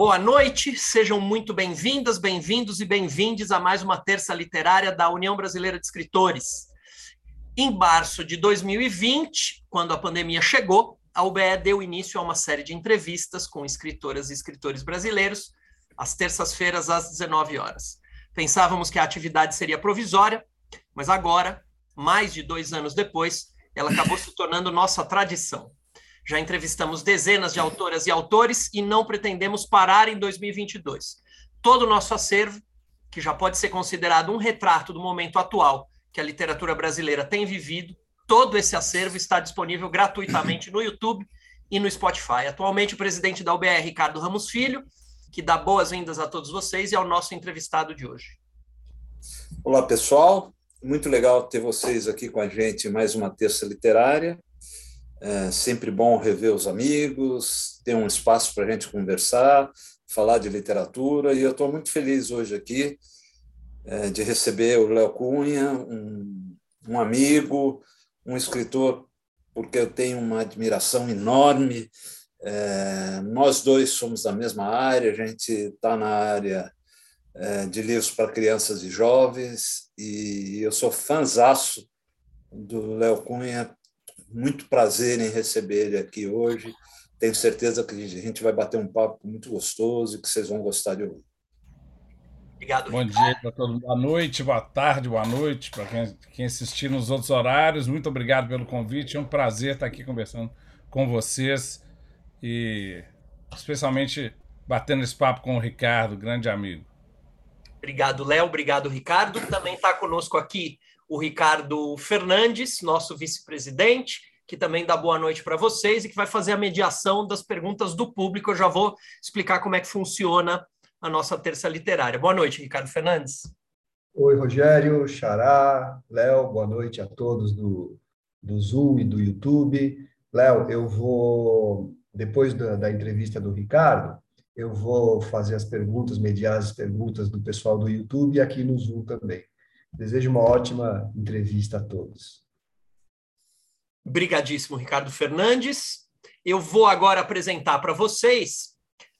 Boa noite, sejam muito bem-vindas, bem-vindos e bem-vindes a mais uma terça literária da União Brasileira de Escritores. Em março de 2020, quando a pandemia chegou, a UBE deu início a uma série de entrevistas com escritoras e escritores brasileiros, às terças-feiras, às 19 horas. Pensávamos que a atividade seria provisória, mas agora, mais de dois anos depois, ela acabou se tornando nossa tradição. Já entrevistamos dezenas de autoras e autores e não pretendemos parar em 2022. Todo o nosso acervo, que já pode ser considerado um retrato do momento atual que a literatura brasileira tem vivido, todo esse acervo está disponível gratuitamente no YouTube e no Spotify. Atualmente, o presidente da UBR, Ricardo Ramos Filho, que dá boas-vindas a todos vocês e ao nosso entrevistado de hoje. Olá, pessoal. Muito legal ter vocês aqui com a gente mais uma terça literária. É sempre bom rever os amigos, ter um espaço para a gente conversar, falar de literatura, e eu estou muito feliz hoje aqui é, de receber o Léo Cunha, um, um amigo, um escritor, porque eu tenho uma admiração enorme. É, nós dois somos da mesma área, a gente está na área é, de livros para crianças e jovens, e eu sou fãzaço do Léo Cunha muito prazer em receber ele aqui hoje. Tenho certeza que a gente vai bater um papo muito gostoso e que vocês vão gostar de ouvir. Obrigado. Bom dia para todo mundo. Boa noite, boa tarde, boa noite para quem, quem assistir nos outros horários. Muito obrigado pelo convite. É um prazer estar aqui conversando com vocês e especialmente batendo esse papo com o Ricardo, grande amigo. Obrigado, Léo. Obrigado, Ricardo. Também está conosco aqui o Ricardo Fernandes, nosso vice-presidente, que também dá boa noite para vocês e que vai fazer a mediação das perguntas do público. Eu já vou explicar como é que funciona a nossa terça literária. Boa noite, Ricardo Fernandes. Oi, Rogério, Xará, Léo, boa noite a todos do, do Zoom e do YouTube. Léo, eu vou, depois da, da entrevista do Ricardo, eu vou fazer as perguntas, mediar as perguntas do pessoal do YouTube e aqui no Zoom também. Desejo uma ótima entrevista a todos. Brigadíssimo, Ricardo Fernandes. Eu vou agora apresentar para vocês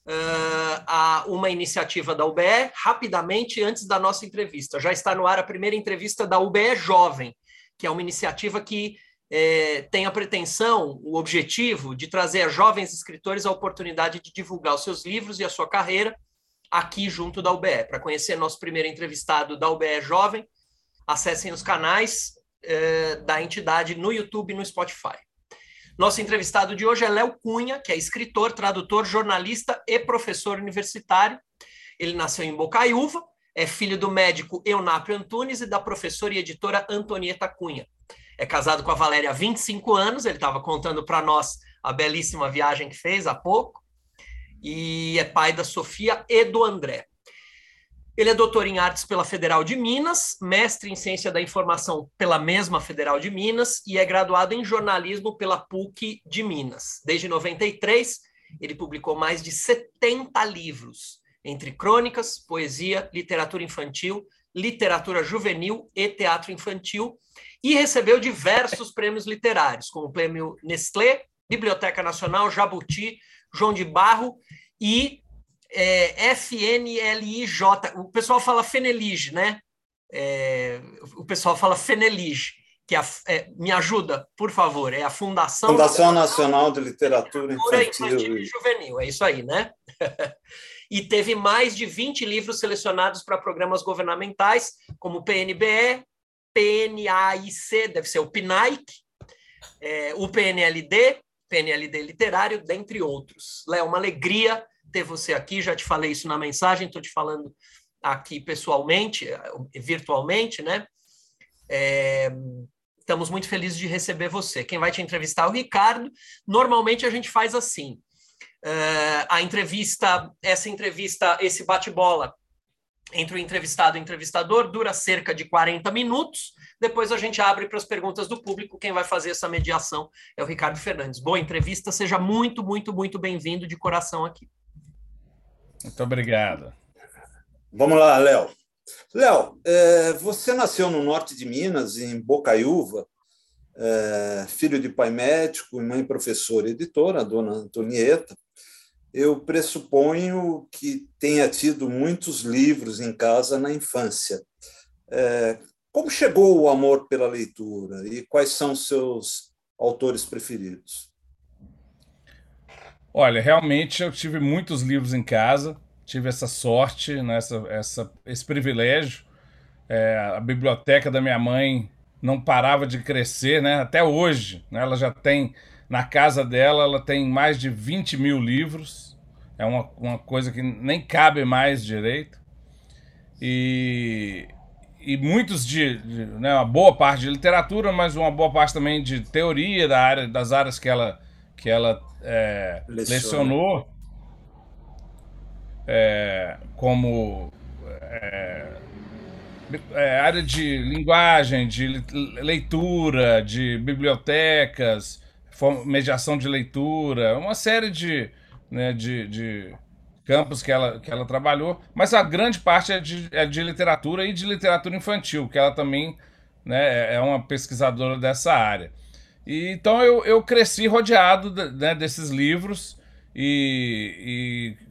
uh, a, uma iniciativa da UBE, rapidamente, antes da nossa entrevista. Já está no ar a primeira entrevista da UBE Jovem, que é uma iniciativa que é, tem a pretensão, o objetivo de trazer a jovens escritores a oportunidade de divulgar os seus livros e a sua carreira aqui junto da UBE. Para conhecer nosso primeiro entrevistado da UBE Jovem, acessem os canais eh, da entidade no YouTube e no Spotify. Nosso entrevistado de hoje é Léo Cunha, que é escritor, tradutor, jornalista e professor universitário. Ele nasceu em Bocaiúva, é filho do médico Eunápio Antunes e da professora e editora Antonieta Cunha. É casado com a Valéria há 25 anos, ele estava contando para nós a belíssima viagem que fez há pouco, e é pai da Sofia e do André. Ele é doutor em artes pela Federal de Minas, mestre em ciência da informação pela mesma Federal de Minas e é graduado em jornalismo pela PUC de Minas. Desde 93, ele publicou mais de 70 livros, entre crônicas, poesia, literatura infantil, literatura juvenil e teatro infantil, e recebeu diversos prêmios literários, como o Prêmio Nestlé, Biblioteca Nacional, Jabuti, João de Barro e é, FNLIJ. O pessoal fala Fenelige, né? É, o pessoal fala Fenelige, que é, é, me ajuda, por favor, é a Fundação, Fundação Nacional de Literatura, Literatura Infantil, Infantil e Juvenil. É isso aí, né? e teve mais de 20 livros selecionados para programas governamentais, como PNBE, PNAIC, deve ser o PNAIC, é, o PNLD, PNLD Literário, dentre outros. Léo, uma alegria ter você aqui, já te falei isso na mensagem, estou te falando aqui pessoalmente, virtualmente, né? É, estamos muito felizes de receber você. Quem vai te entrevistar é o Ricardo. Normalmente a gente faz assim: uh, a entrevista, essa entrevista, esse bate-bola entre o entrevistado e o entrevistador dura cerca de 40 minutos. Depois a gente abre para as perguntas do público. Quem vai fazer essa mediação é o Ricardo Fernandes. Boa entrevista, seja muito, muito, muito bem-vindo de coração aqui. Muito obrigado. Vamos lá, Léo. Léo, é, você nasceu no norte de Minas, em Bocaiúva, é, filho de pai médico e mãe professora e editora, dona Antonieta. eu pressuponho que tenha tido muitos livros em casa na infância. É, como chegou o amor pela leitura e quais são seus autores preferidos? Olha, realmente eu tive muitos livros em casa, tive essa sorte, né, essa, essa, esse privilégio. É, a biblioteca da minha mãe não parava de crescer, né? Até hoje, né? ela já tem na casa dela, ela tem mais de 20 mil livros. É uma, uma coisa que nem cabe mais direito. E, e muitos de, de né, uma boa parte de literatura, mas uma boa parte também de teoria da área, das áreas que ela, que ela é, lecionou, é, como é, é, área de linguagem, de leitura, de bibliotecas, mediação de leitura, uma série de, né, de, de campos que ela, que ela trabalhou, mas a grande parte é de, é de literatura e de literatura infantil, que ela também né, é uma pesquisadora dessa área. E, então eu, eu cresci rodeado né, desses livros e, e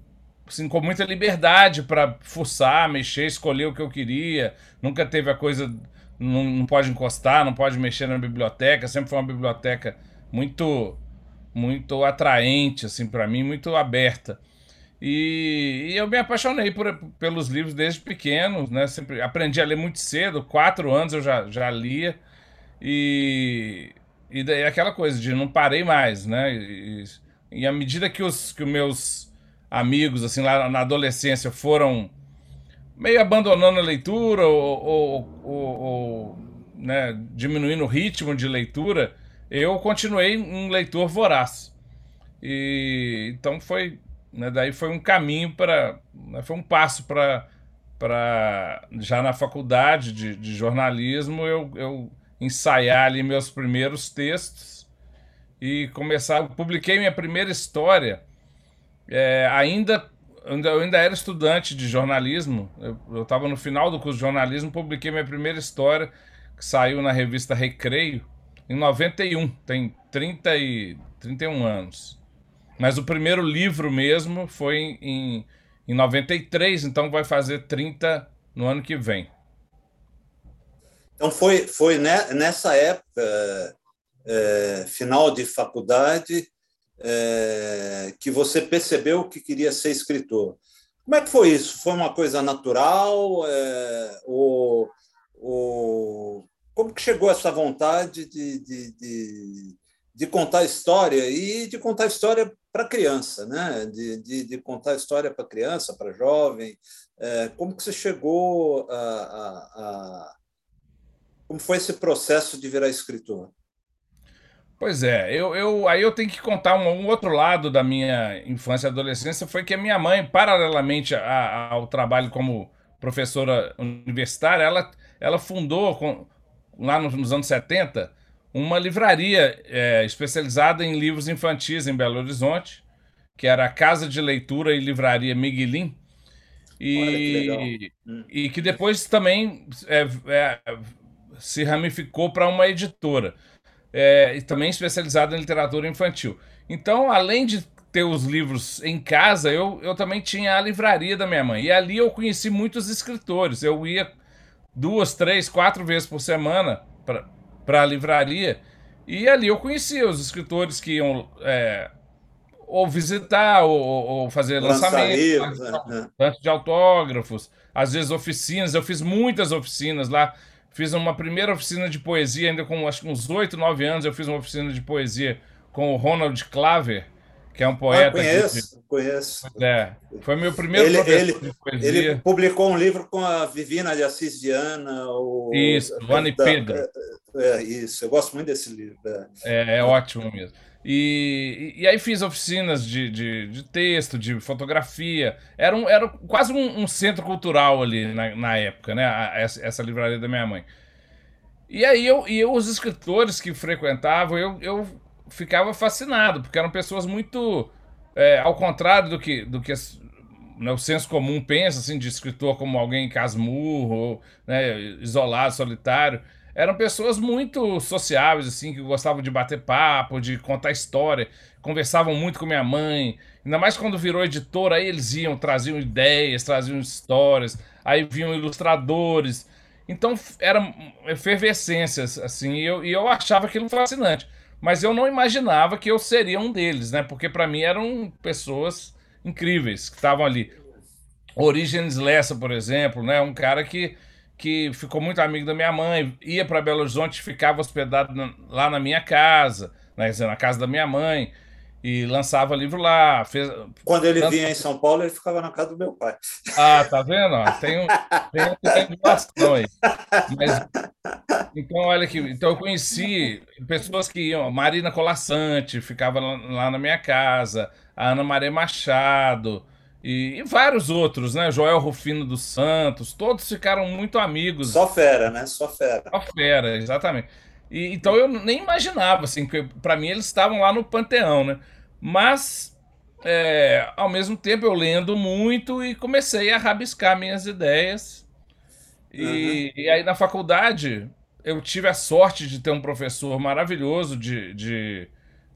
assim, com muita liberdade para forçar, mexer, escolher o que eu queria. Nunca teve a coisa, não, não pode encostar, não pode mexer na biblioteca. Sempre foi uma biblioteca muito, muito atraente, assim, para mim, muito aberta. E, e, eu me apaixonei por, pelos livros desde pequeno, né? Sempre aprendi a ler muito cedo, quatro anos eu já, já lia. E, e daí aquela coisa de não parei mais, né? E, e à medida que os, que os meus amigos, assim, lá na adolescência, foram meio abandonando a leitura ou, ou, ou, ou né, diminuindo o ritmo de leitura, eu continuei um leitor voraz. E então foi, né, daí foi um caminho para, né, foi um passo para para já na faculdade de, de jornalismo eu, eu ensaiar ali meus primeiros textos e começar, publiquei minha primeira história é, ainda, eu ainda era estudante de jornalismo, eu estava no final do curso de jornalismo, publiquei minha primeira história, que saiu na revista Recreio, em 91, tem 30 e 31 anos. Mas o primeiro livro mesmo foi em, em 93, então vai fazer 30 no ano que vem. Então foi, foi nessa época, é, final de faculdade, é, que você percebeu que queria ser escritor. Como é que foi isso? Foi uma coisa natural? É, ou, ou, como que chegou essa vontade de, de, de, de contar história e de contar história para criança, né? De, de, de, contar história para criança, para jovem. É, como que você chegou a, a, a, como foi esse processo de virar escritor? Pois é, eu, eu, aí eu tenho que contar um, um, outro lado da minha infância e adolescência, foi que a minha mãe, paralelamente a, ao trabalho como professora universitária, ela, ela fundou, com, lá nos, nos, anos 70, uma livraria é, especializada em livros infantis em Belo Horizonte, que era a Casa de Leitura e Livraria Miguelim, e, que, hum. e que depois também é, é, se ramificou para uma editora é, e também especializado em literatura infantil. Então, além de ter os livros em casa, eu, eu também tinha a livraria da minha mãe. E ali eu conheci muitos escritores. Eu ia duas, três, quatro vezes por semana para a livraria. E ali eu conhecia os escritores que iam é, ou visitar, ou, ou fazer lançamentos, né? de autógrafos, às vezes oficinas. Eu fiz muitas oficinas lá. Fiz uma primeira oficina de poesia, ainda com acho que uns 8, 9 anos, eu fiz uma oficina de poesia com o Ronald Claver, que é um poeta. Ah, conheço, que... conheço. É, foi meu primeiro ele, ele. Ele publicou um livro com a Vivina de Assis Diana. O, isso, o Anipeda. É, é, isso, eu gosto muito desse livro. É, é, é ótimo mesmo. E, e, aí fiz oficinas de, de, de, texto, de fotografia. Era, um, era quase um, um centro cultural ali na, na época, né? A, essa, essa, livraria da minha mãe. E aí eu, e eu, os escritores que frequentavam, eu, eu ficava fascinado, porque eram pessoas muito. É, ao contrário do que, do que né, o senso comum pensa, assim, de escritor como alguém casmurro, né, isolado, solitário eram pessoas muito sociáveis, assim, que gostavam de bater papo, de contar história, conversavam muito com minha mãe. Ainda mais quando virou editora, aí eles iam, traziam ideias, traziam histórias, aí vinham ilustradores. Então era efervescências, assim, e eu, e eu achava aquilo fascinante. Mas eu não imaginava que eu seria um deles, né? Porque para mim eram pessoas incríveis que estavam ali. Origens Lessa, por exemplo, né? Um cara que, que ficou muito amigo da minha mãe, ia para Belo Horizonte, ficava hospedado na, lá na minha casa, né? na casa da minha mãe e lançava livro lá. Fez... Quando ele vinha em São Paulo, ele ficava na casa do meu pai. Ah, tá vendo? Tem, um, tem uma aí. Mas, então, olha aqui. Então, eu conheci pessoas que iam. Marina Colassante ficava lá na minha casa, a Ana Maria Machado. E, e, vários outros, né? Joel Rufino dos Santos, todos ficaram muito amigos. Só fera, né? Só fera. Só fera, exatamente. E, então eu nem imaginava, assim, que para mim eles estavam lá no panteão, né? Mas, é, ao mesmo tempo, eu lendo muito e comecei a rabiscar minhas ideias. E, uhum. e aí na faculdade eu tive a sorte de ter um professor maravilhoso de, de,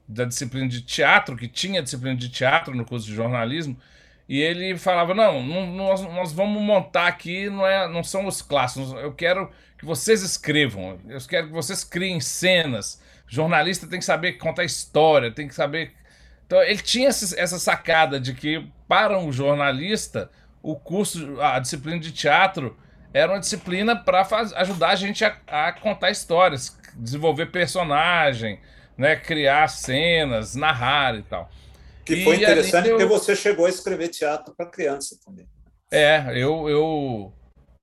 da disciplina de teatro, que tinha disciplina de teatro no curso de jornalismo, e ele falava: Não, não nós, nós vamos montar aqui, não, é, não são os clássicos, eu quero que vocês escrevam, eu quero que vocês criem cenas. jornalista tem que saber contar história, tem que saber. Então, ele tinha essa sacada de que, para um jornalista, o curso, a disciplina de teatro, era uma disciplina para ajudar a gente a, a, contar histórias, desenvolver personagem, né, criar cenas, narrar e tal. Que foi interessante eu... porque você chegou a escrever teatro para criança também. É, eu, eu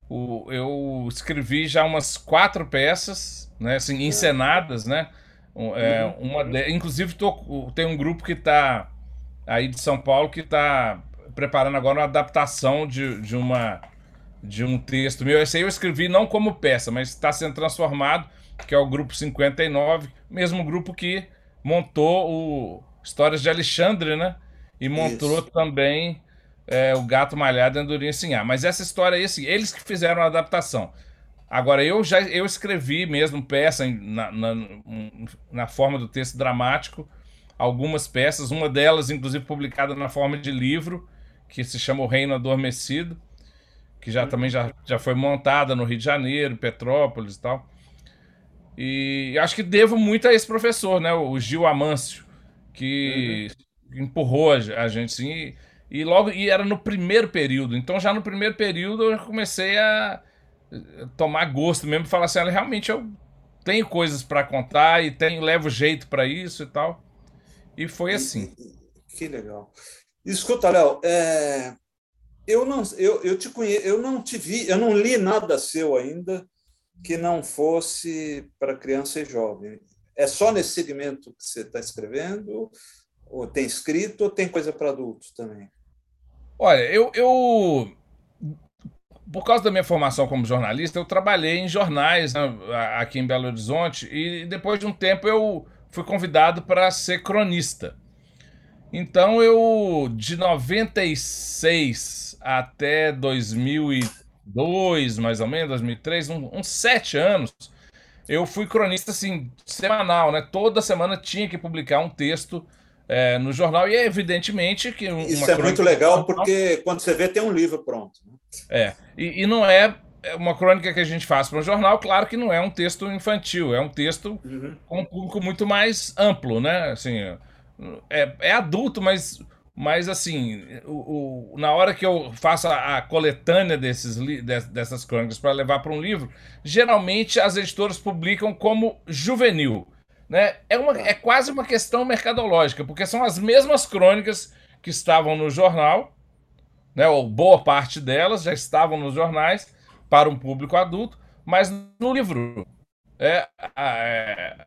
o, eu escrevi já umas quatro peças, né, assim, é. encenadas, né? É, uhum. uma de, inclusive tô, tem um grupo que está aí de São Paulo que está preparando agora uma adaptação de, de uma de um texto meu. Esse aí eu escrevi não como peça, mas está sendo transformado, que é o grupo 59, mesmo grupo que montou o Histórias de Alexandre, né? E montou Isso. também é, o Gato Malhado e Andorinha Sinhá. Mas essa história aí, assim, eles que fizeram a adaptação. Agora, eu já eu escrevi mesmo peça na, na, na, forma do texto dramático, algumas peças, uma delas, inclusive, publicada na forma de livro, que se chama O Reino Adormecido, que já também já, já foi montada no Rio de Janeiro, Petrópolis e tal. E acho que devo muito a esse professor, né? O Gil Amâncio, que uhum. empurrou a, gente, assim. E logo e era no primeiro período. Então já no primeiro período eu comecei a tomar gosto mesmo, falar assim, realmente eu tenho coisas para contar e tenho levo jeito para isso e tal. E foi assim. Que legal. Escuta, Léo, é... eu não eu, eu te conheço, eu não te vi, eu não li nada seu ainda que não fosse para criança e jovem. É só nesse segmento que você está escrevendo, ou tem escrito, ou tem coisa para adultos também? Olha, eu, eu. Por causa da minha formação como jornalista, eu trabalhei em jornais né, aqui em Belo Horizonte e depois de um tempo eu fui convidado para ser cronista. Então eu, de 96 até 2002, mais ou menos, 2003, uns, uns sete anos, eu fui cronista assim, semanal, né? Toda semana tinha que publicar um texto é, no jornal, e é evidentemente que. Isso é muito legal, porque quando você vê, tem um livro pronto. Né? É, e, e, não é uma crônica que a gente faz para um jornal, claro que não é um texto infantil, é um texto uhum. com um público muito mais amplo, né? Assim, é, é adulto, mas, mas assim, o, o, na hora que eu faço a, a coletânea desses, dessas crônicas para levar para um livro, geralmente as editoras publicam como juvenil. Né? É, uma, é quase uma questão mercadológica, porque são as mesmas crônicas que estavam no jornal, né? ou boa parte delas já estavam nos jornais para um público adulto, mas no livro. É, é,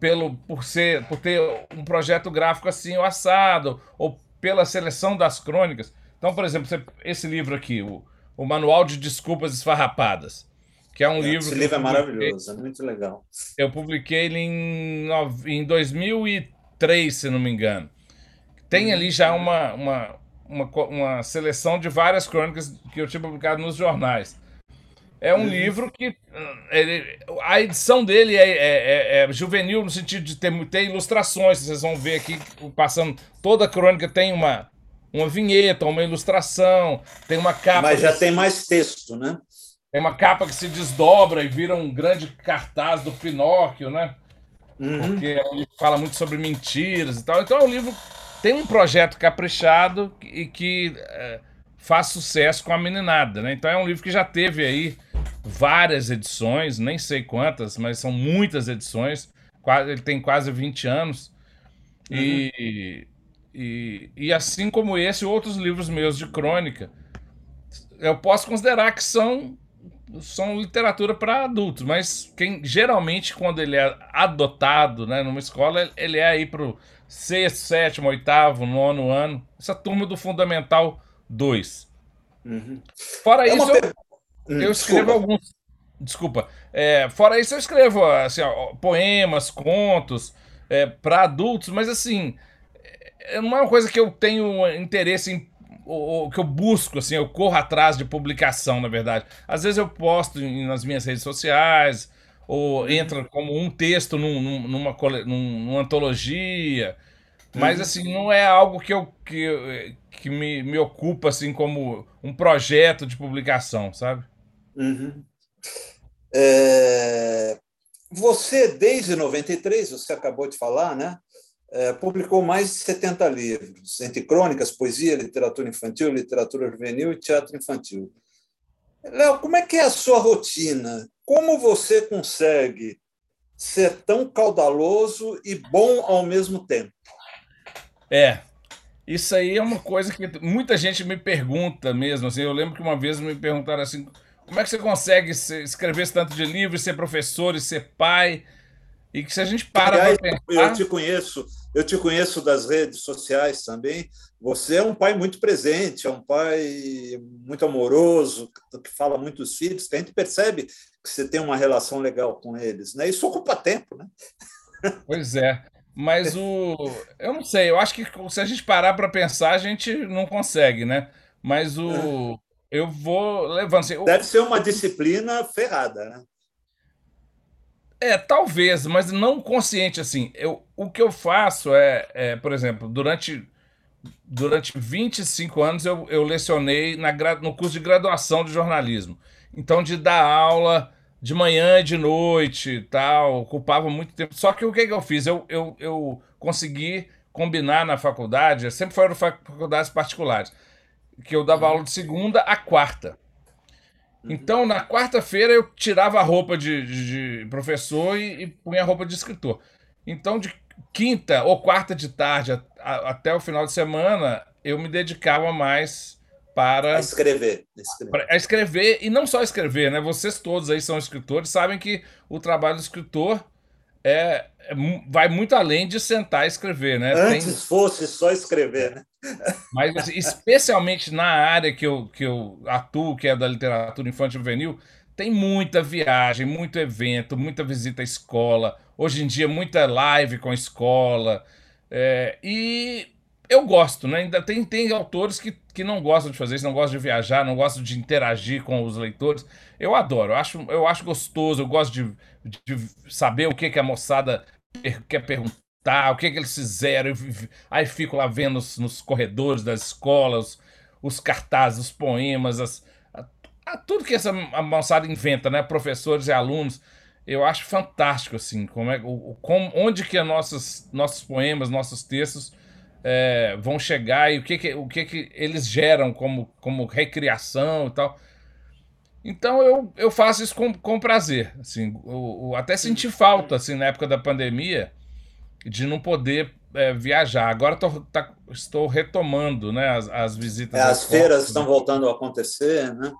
pelo, por, ser, por ter um projeto gráfico assim, o assado, ou pela seleção das crônicas. Então, por exemplo, esse livro aqui, o, o Manual de Desculpas Esfarrapadas que é um é, livro. Esse livro é maravilhoso, é muito legal. Eu publiquei ele em, em 2003, se não me engano. Tem ali já uma, uma, uma, uma seleção de várias crônicas que eu tinha publicado nos jornais. É um uhum. livro que ele, a edição dele é, é, é, é, juvenil no sentido de ter, ter ilustrações. Vocês vão ver aqui passando toda a crônica tem uma uma vinheta, uma ilustração, tem uma capa. Mas já tem mais texto, né? Tem uma capa que se desdobra e vira um grande cartaz do Pinóquio, né? Uhum. Porque ele fala muito sobre mentiras e tal. Então o livro tem um projeto caprichado e que é, faz sucesso com a meninada, né? Então é um livro que já teve aí várias edições, nem sei quantas, mas são muitas edições. Ele tem quase 20 anos. Uhum. E e, e assim como esse, outros livros meus de crônica, eu posso considerar que são, são literatura para adultos, mas quem geralmente, quando ele é adotado né, numa escola, ele é aí para o sexto, sétimo, oitavo, nono ano, essa turma do Fundamental 2. Uhum. Fora é isso, eu, hum, eu escrevo alguns. Desculpa. É, fora isso, eu escrevo assim, ó, poemas, contos é, para adultos, mas assim não é uma coisa que eu tenho interesse em ou, que eu busco, assim, eu corro atrás de publicação, na verdade. Às vezes eu posto nas minhas redes sociais, ou uhum. entra como um texto num, numa, numa antologia, mas uhum. assim, não é algo que, eu, que, que me, me ocupa assim como um projeto de publicação, sabe? Uhum. É... Você, desde 93, você acabou de falar, né? é, publicou mais de 70 livros, entre crônicas, poesia, literatura infantil, literatura juvenil e teatro infantil. Léo, como é que é a sua rotina? Como você consegue ser tão caudaloso e bom ao mesmo tempo? É, isso aí é uma coisa que muita gente me pergunta mesmo. Assim, eu lembro que uma vez me perguntaram assim: como é que você consegue escrever esse tanto de livros, ser professor e ser pai? E que se a gente para Aliás, pensar... Eu te conheço, eu te conheço das redes sociais também. Você é um pai muito presente, é um pai muito amoroso, que fala muitos filhos, que a gente percebe que você tem uma relação legal com eles. Né? Isso ocupa tempo, né? Pois é. Mas o. Eu não sei, eu acho que se a gente parar para pensar, a gente não consegue, né? Mas o. É. Eu vou levando. Assim, Deve ser uma disciplina ferrada, né? É, talvez, mas não consciente assim. Eu, o que eu faço é, é por exemplo, durante, durante 25 anos eu, eu lecionei na, no curso de graduação de jornalismo. Então, de dar aula de manhã e de noite tal, ocupava muito tempo. Só que o que, que eu fiz? Eu, eu, eu consegui combinar na faculdade, sempre foram faculdades particulares, que eu dava aula de segunda a quarta. Uhum. Então, na quarta-feira, eu tirava a roupa de, de professor e, e, punha a roupa de escritor. Então, de quinta ou quarta de tarde a, a, até o final de semana, eu me dedicava mais para. A escrever. escrever. a escrever, e não só escrever, né? Vocês todos aí são escritores, sabem que o trabalho do escritor é, é, vai muito além de sentar e escrever, né? Antes Tem... fosse só escrever, né? Mas assim, especialmente na área que eu, que eu atuo, que é da literatura infantil juvenil, tem muita viagem, muito evento, muita visita à escola. Hoje em dia, muita live com a escola. É, e eu gosto, né? Ainda tem, tem autores que, que não gostam de fazer isso, não gostam de viajar, não gostam de interagir com os leitores. Eu adoro, eu acho, eu acho gostoso, eu gosto de de saber o que, que a moçada quer perguntar, o que, que eles fizeram. Aí fico lá vendo nos, nos corredores das escolas, os cartazes, os poemas, as, a, a, tudo que essa moçada inventa, né? Professores e alunos. Eu acho fantástico, assim, como é, o, como, onde que nossos, nossos poemas, nossos textos é, vão chegar e o que, que, o que, que eles geram como, como recriação e tal. Então eu, eu faço isso com, com prazer. Assim, eu, eu até senti falta assim, na época da pandemia de não poder é, viajar. Agora tô, tá, estou retomando né, as, as visitas. É, as feiras né? estão voltando a acontecer, né?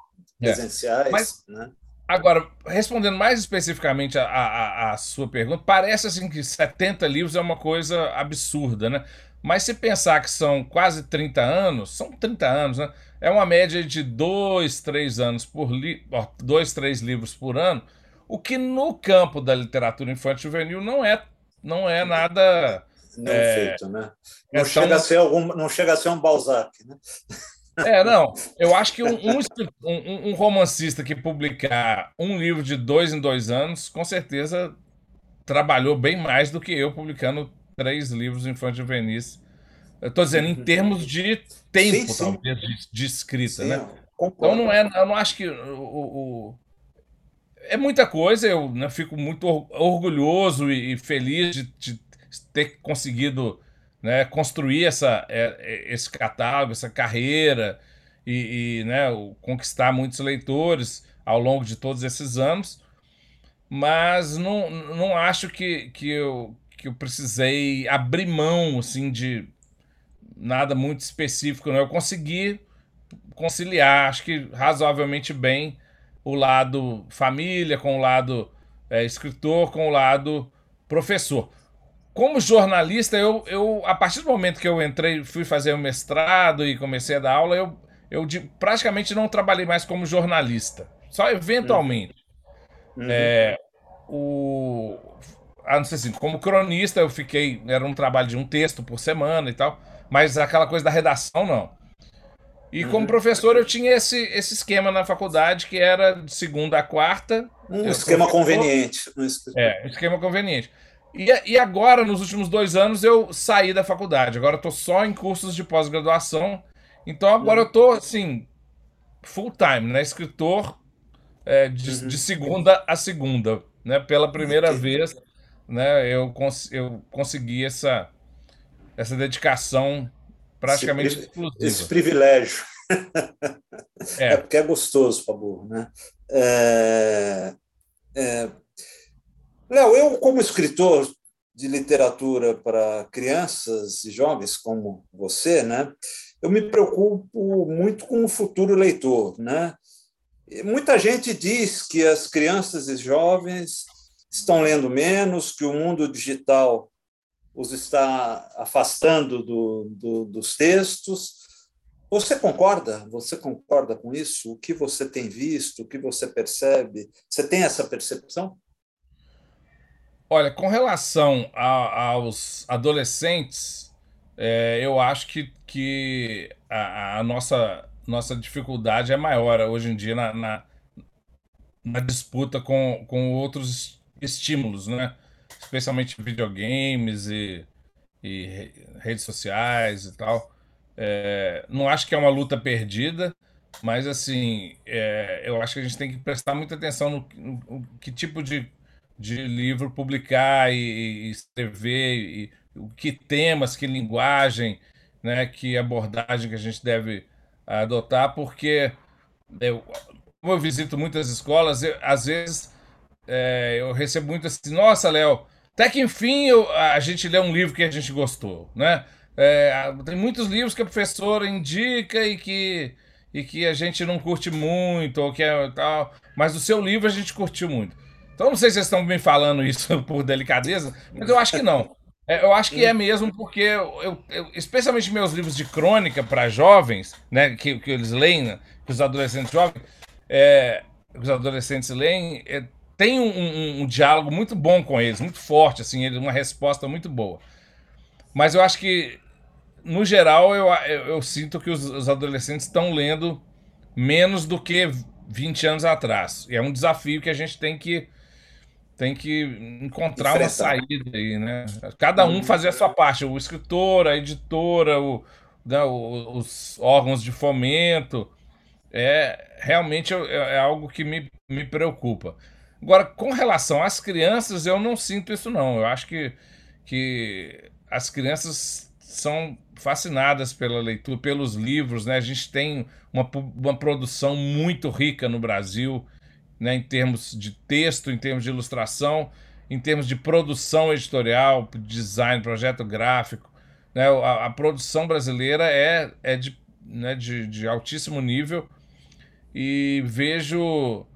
É. presenciais. É. Mas, né? Agora, respondendo mais especificamente a, a, a, sua pergunta, parece assim que 70 livros é uma coisa absurda, né? Mas se pensar que são quase 30 anos, são 30 anos, né? É uma média de dois, três anos por li... dois, três livros por ano, o que no campo da literatura infantil juvenil não é, não é nada. Não é, feito, né? Não, é chega tão... a ser algum, não chega a ser um Balzac, né? É, não. Eu acho que um, um, um, romancista que publicar um livro de dois em dois anos, com certeza trabalhou bem mais do que eu publicando três livros infantil juvenis. Estou dizendo em termos de tempo, sim, sim. talvez, de, de escrita, sim, né? Então não é, eu não acho que o, o é muita coisa. Eu né, fico muito orgulhoso e, feliz de, de ter conseguido né, construir essa, é, é, esse catálogo, essa carreira e, e né, conquistar muitos leitores ao longo de todos esses anos. Mas não, não acho que, que, eu, que eu precisei abrir mão assim, de nada muito específico. Não. Eu consegui conciliar, acho que razoavelmente bem, o lado família com o lado é, escritor, com o lado professor. Como jornalista, eu, eu, a partir do momento que eu entrei, fui fazer o mestrado e comecei a dar aula, eu, eu praticamente não trabalhei mais como jornalista. Só eventualmente. Uhum. É, o, ah, não sei assim, como cronista eu fiquei, era um trabalho de um texto por semana e tal, mas aquela coisa da redação não. E como uhum. professor eu tinha esse, esse esquema na faculdade que era de segunda a quarta. Um esquema conveniente. Esquema... É, um esquema conveniente. E, e agora, nos últimos dois anos, eu saí da faculdade. Agora eu tô só em cursos de pós-graduação. Então agora eu tô, assim, full time, né? Escritor é, de, uhum. de, segunda a segunda. Né? Pela primeira vez, né, eu, cons eu consegui essa, essa dedicação praticamente esse, exclusiva. Esse privilégio. É. é porque é gostoso, Pablo. Né? É, é... Léo, eu, como escritor de literatura para crianças e jovens como você, né, eu me preocupo muito com o futuro leitor. Né? Muita gente diz que as crianças e jovens estão lendo menos, que o mundo digital os está afastando do, do, dos textos. Você concorda? Você concorda com isso? O que você tem visto? O que você percebe? Você tem essa percepção? Olha, com relação a, aos adolescentes, é, eu acho que, que a, a, nossa, nossa dificuldade é maior hoje em dia na, na, na disputa com, com outros estímulos, né? especialmente videogames e, e redes sociais e tal. É, não acho que é uma luta perdida, mas assim, é, eu acho que a gente tem que prestar muita atenção no, no, que tipo de, de livro publicar e, e escrever, e, e, que temas, que linguagem, né, que abordagem que a gente deve adotar, porque eu, como eu visito muitas escolas, eu, às vezes é, eu recebo muito assim, nossa, Léo, até que enfim eu, a gente lê um livro que a gente gostou, né? É, tem muitos livros que a professora indica e que, e que a gente não curte muito, ou que é tal, mas o seu livro a gente curtiu muito. Então não sei se vocês estão me falando isso por delicadeza, mas eu acho que não. É, eu acho que é mesmo porque, eu, eu, especialmente meus livros de crônica para jovens, né, que, que eles leem, né, que os adolescentes jovens, é, os adolescentes leem, é, tem um, um, um, diálogo muito bom com eles, muito forte, assim, uma resposta muito boa. Mas eu acho que, no geral, eu, eu, eu sinto que os, os, adolescentes estão lendo menos do que 20 anos atrás. E é um desafio que a gente tem que tem que encontrar uma saída aí, né? Cada um uhum. fazer a sua parte, o escritor, a editora, o, né, os órgãos de fomento. É realmente é, é algo que me, me preocupa. Agora, com relação às crianças, eu não sinto isso, não. Eu acho que, que as crianças são fascinadas pela leitura, pelos livros, né? A gente tem uma, uma produção muito rica no Brasil, né? Em termos de texto, em termos de ilustração, em termos de produção editorial, design, projeto gráfico. Né? A, a produção brasileira é, é de, né, de, de altíssimo nível e vejo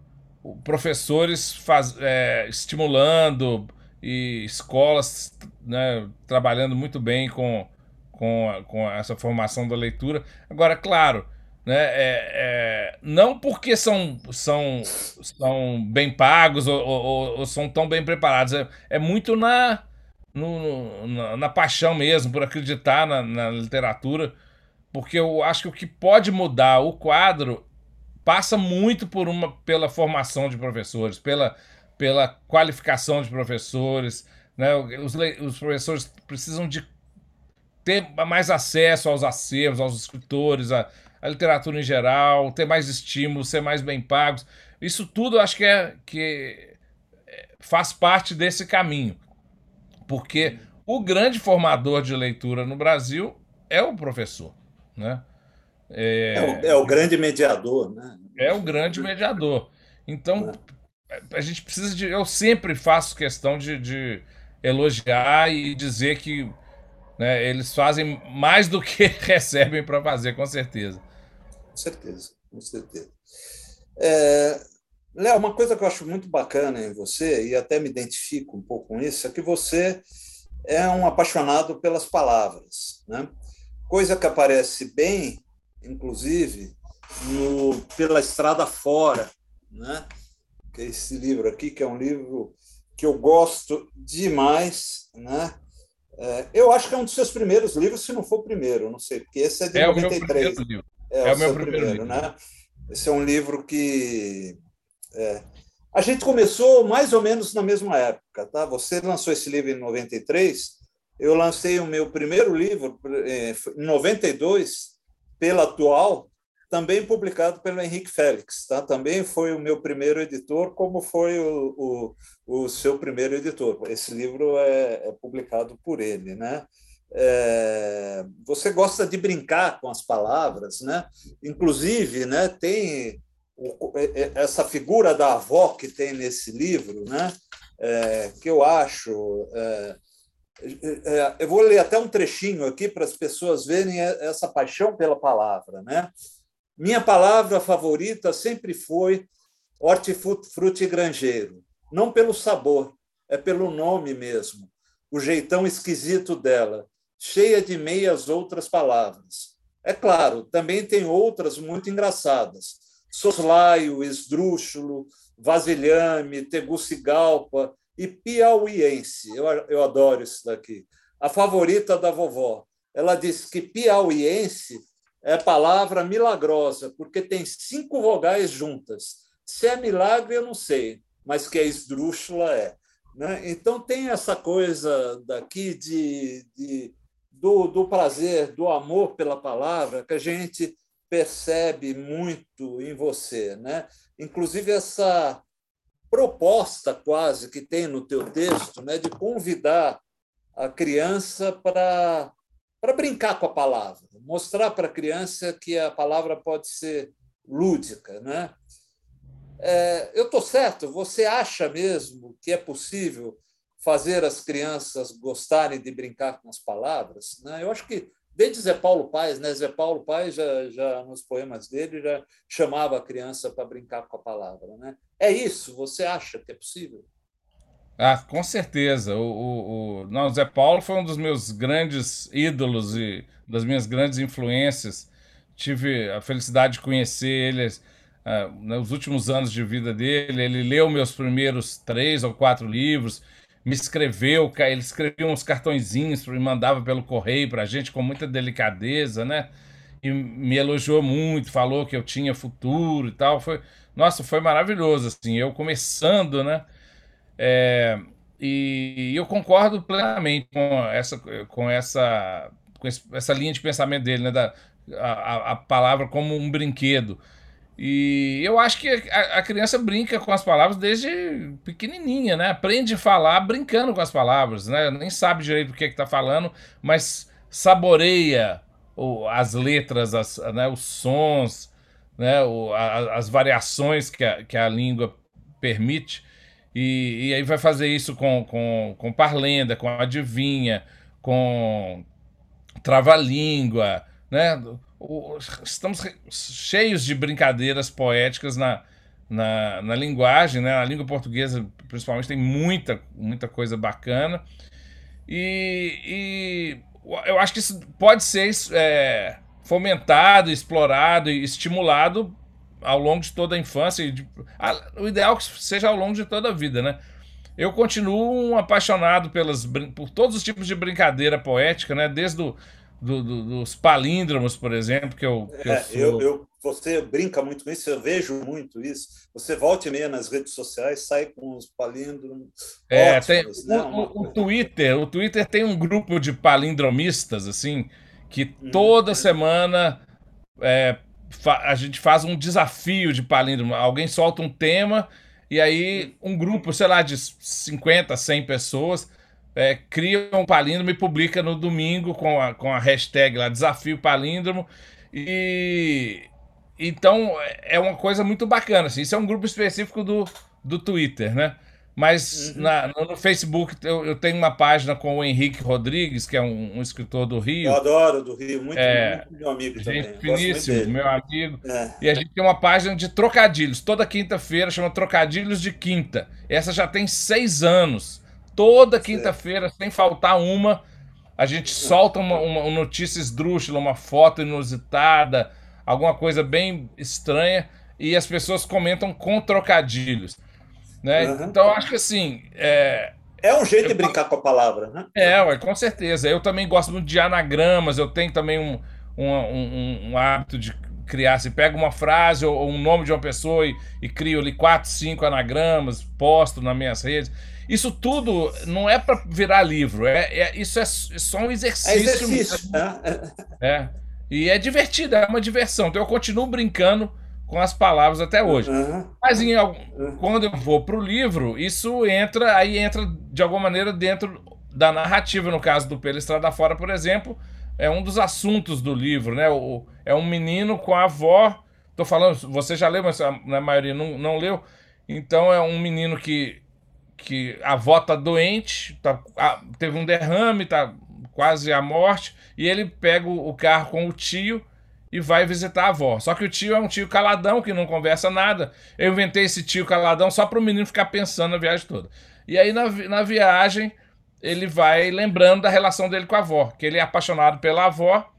professores faz, é, estimulando e escolas né, trabalhando muito bem com, com, com essa formação da leitura. Agora, claro, né, é, é, não porque são, são, são bem pagos ou, ou, ou são tão bem preparados, é, é muito na, no, na, na, paixão mesmo, por acreditar na, na literatura porque eu acho que o que pode mudar o quadro passa muito por uma pela formação de professores, pela, pela qualificação de professores. Né? Os, os professores precisam de ter mais acesso aos acervos, aos escritores, à, à literatura em geral, ter mais estímulo, ser mais bem pagos. Isso tudo acho que, é, que faz parte desse caminho. Porque o grande formador de leitura no Brasil é o professor. Né? É, é, o, é o grande mediador. Né? É o grande mediador. Então, é. a gente precisa de. Eu sempre faço questão de, de elogiar e dizer que né, eles fazem mais do que recebem para fazer, com certeza. Com certeza, com certeza. É, Léo, uma coisa que eu acho muito bacana em você, e até me identifico um pouco com isso, é que você é um apaixonado pelas palavras. Né? Coisa que aparece bem, inclusive, no Pela Estrada Fora, né? que é esse livro aqui, que é um livro que eu gosto demais. Né? É, eu acho que é um dos seus primeiros livros, se não for o primeiro, não sei, porque esse é de é 93. O meu é, é o, o meu primeiro, primeiro livro. né? Esse é um livro que é, a gente começou mais ou menos na mesma época, tá? Você lançou esse livro em 93, eu lancei o meu primeiro livro é, em 92 pela Atual, também publicado pelo Henrique Félix, tá? Também foi o meu primeiro editor, como foi o, o, o seu primeiro editor. Esse livro é, é publicado por ele, né? É, você gosta de brincar com as palavras, né? Inclusive, né? Tem é, é, essa figura da avó que tem nesse livro, né? É, que eu acho é, eu vou ler até um trechinho aqui para as pessoas verem essa paixão pela palavra. Né? Minha palavra favorita sempre foi hortifruti grangeiro, não pelo sabor, é pelo nome mesmo, o jeitão esquisito dela, cheia de meias outras palavras. É claro, também tem outras muito engraçadas. Soslaio, esdrúxulo, vasilhame, tegucigalpa, e piauiense. Eu, eu adoro isso daqui. A favorita da vovó. Ela disse que piauiense é palavra milagrosa, porque tem cinco vogais juntas. Se é milagre, eu não sei, mas que é esdrúxula é. Né? Então, tem essa coisa daqui de, de do, do prazer, do amor pela palavra, que a gente percebe muito em você. Né? Inclusive, essa proposta quase que tem no teu texto, né, de convidar a criança para para brincar com a palavra, mostrar para a criança que a palavra pode ser lúdica, né? É, eu estou certo? Você acha mesmo que é possível fazer as crianças gostarem de brincar com as palavras? Né? Eu acho que desde Zé Paulo Paes, né? Zé Paulo Paes já, já nos poemas dele já chamava a criança para brincar com a palavra, né? É isso? Você acha que é possível? Ah, com certeza. O, o, o... Não, Zé Paulo foi um dos meus grandes ídolos e das minhas grandes influências. Tive a felicidade de conhecer ele ah, nos últimos anos de vida dele. Ele leu meus primeiros três ou quatro livros me escreveu, ele escrevia uns cartõezinhos e mandava pelo correio para a gente com muita delicadeza, né? E me elogiou muito, falou que eu tinha futuro e tal. Foi, nossa, foi maravilhoso, assim, eu começando, né? É, e eu concordo plenamente com essa, com essa, com essa linha de pensamento dele, né? Da, a, a palavra como um brinquedo. E eu acho que a, criança brinca com as palavras desde pequenininha, né? Aprende a falar brincando com as palavras, né? Nem sabe direito o que é está falando, mas saboreia as letras, as, né? os sons, né? As variações que a, que a língua permite. E, e aí vai fazer isso com, com, com parlenda, com adivinha, com trava-língua, né? Estamos cheios de brincadeiras poéticas na, na, na, linguagem, né? A língua portuguesa, principalmente, tem muita, muita coisa bacana. E, e eu acho que isso pode ser é, fomentado, explorado e estimulado ao longo de toda a infância. De, a, o ideal é que seja ao longo de toda a vida, né? Eu continuo apaixonado pelas, por todos os tipos de brincadeira poética, né? Desde o do, do, dos palíndromos, por exemplo, que eu, que é, eu, sou... eu, Você brinca muito com isso, eu vejo muito isso. Você volta e meia nas redes sociais, sai com os palíndromos. É, ótimos, tem, né? o, o, Twitter, o Twitter tem um grupo de palindromistas, assim, que uhum. toda semana é, a gente faz um desafio de palíndromo. Alguém solta um tema e aí um grupo, sei lá, de 50, 100 pessoas é, cria um palíndromo e publica no domingo com a, com a hashtag lá, desafio palíndromo. E então é uma coisa muito bacana. Assim. Isso é um grupo específico do, do Twitter, né? Mas uhum. na, no Facebook eu, eu, tenho uma página com o Henrique Rodrigues, que é um, um escritor do Rio. Eu adoro do Rio, muito, é, muito meu amigo gente também. Finíssimo, meu amigo. É. E a gente tem uma página de trocadilhos. Toda quinta-feira chama Trocadilhos de Quinta. Essa já tem seis anos. Toda quinta-feira, sem faltar uma, a gente solta uma, uma notícia esdrúxula, uma foto inusitada, alguma coisa bem estranha, e as pessoas comentam com trocadilhos. Né? Uhum. Então, acho que assim. É, é um jeito eu, de brincar com a palavra, né? É, ué, com certeza. Eu também gosto muito de anagramas, eu tenho também um, um, um, um hábito de criar. Se pega uma frase ou, ou, um nome de uma pessoa e, e crio ali quatro, cinco anagramas, posto nas minhas redes. Isso tudo não é para virar livro, é, é, isso é, só um exercício. É exercício. Né? É. E é divertido, é uma diversão. Então eu continuo brincando com as palavras até hoje. Uhum. Mas em, quando eu vou para o livro, isso entra, aí entra de alguma maneira dentro da narrativa. No caso do Pela Estrada Fora, por exemplo, é um dos assuntos do livro, né? O, é um menino com a avó. Tô falando, você já leu, mas a, na maioria não, não leu. Então é um menino que que a avó tá doente, tá, teve um derrame, tá quase à morte, e ele pega o carro com o tio e vai visitar a avó. Só que o tio é um tio caladão que não conversa nada. Eu inventei esse tio caladão só para o menino ficar pensando na viagem toda. E aí na, na viagem ele vai lembrando da relação dele com a avó, que ele é apaixonado pela avó,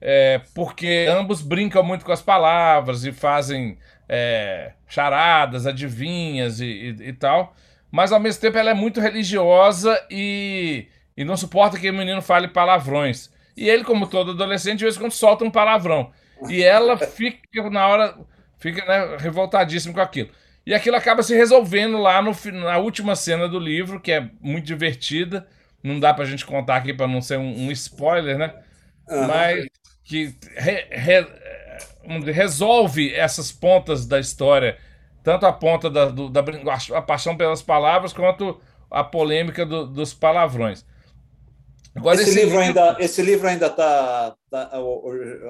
é, porque ambos brincam muito com as palavras e fazem é, charadas, adivinhas e, e, e tal mas ao mesmo tempo ela é muito religiosa e, e não suporta que o menino fale palavrões. E ele, como todo adolescente, de vez em quando solta um palavrão. E ela fica, na hora, fica né, revoltadíssima com aquilo. E aquilo acaba se resolvendo lá no, na última cena do livro, que é muito divertida. Não dá pra gente contar aqui para não ser um, um, spoiler, né? Uhum. Mas que re, re, resolve essas pontas da história tanto a ponta da, do, da a paixão pelas palavras quanto a polêmica do, dos palavrões. Agora, esse, esse livro, ainda esse livro ainda tá, tá,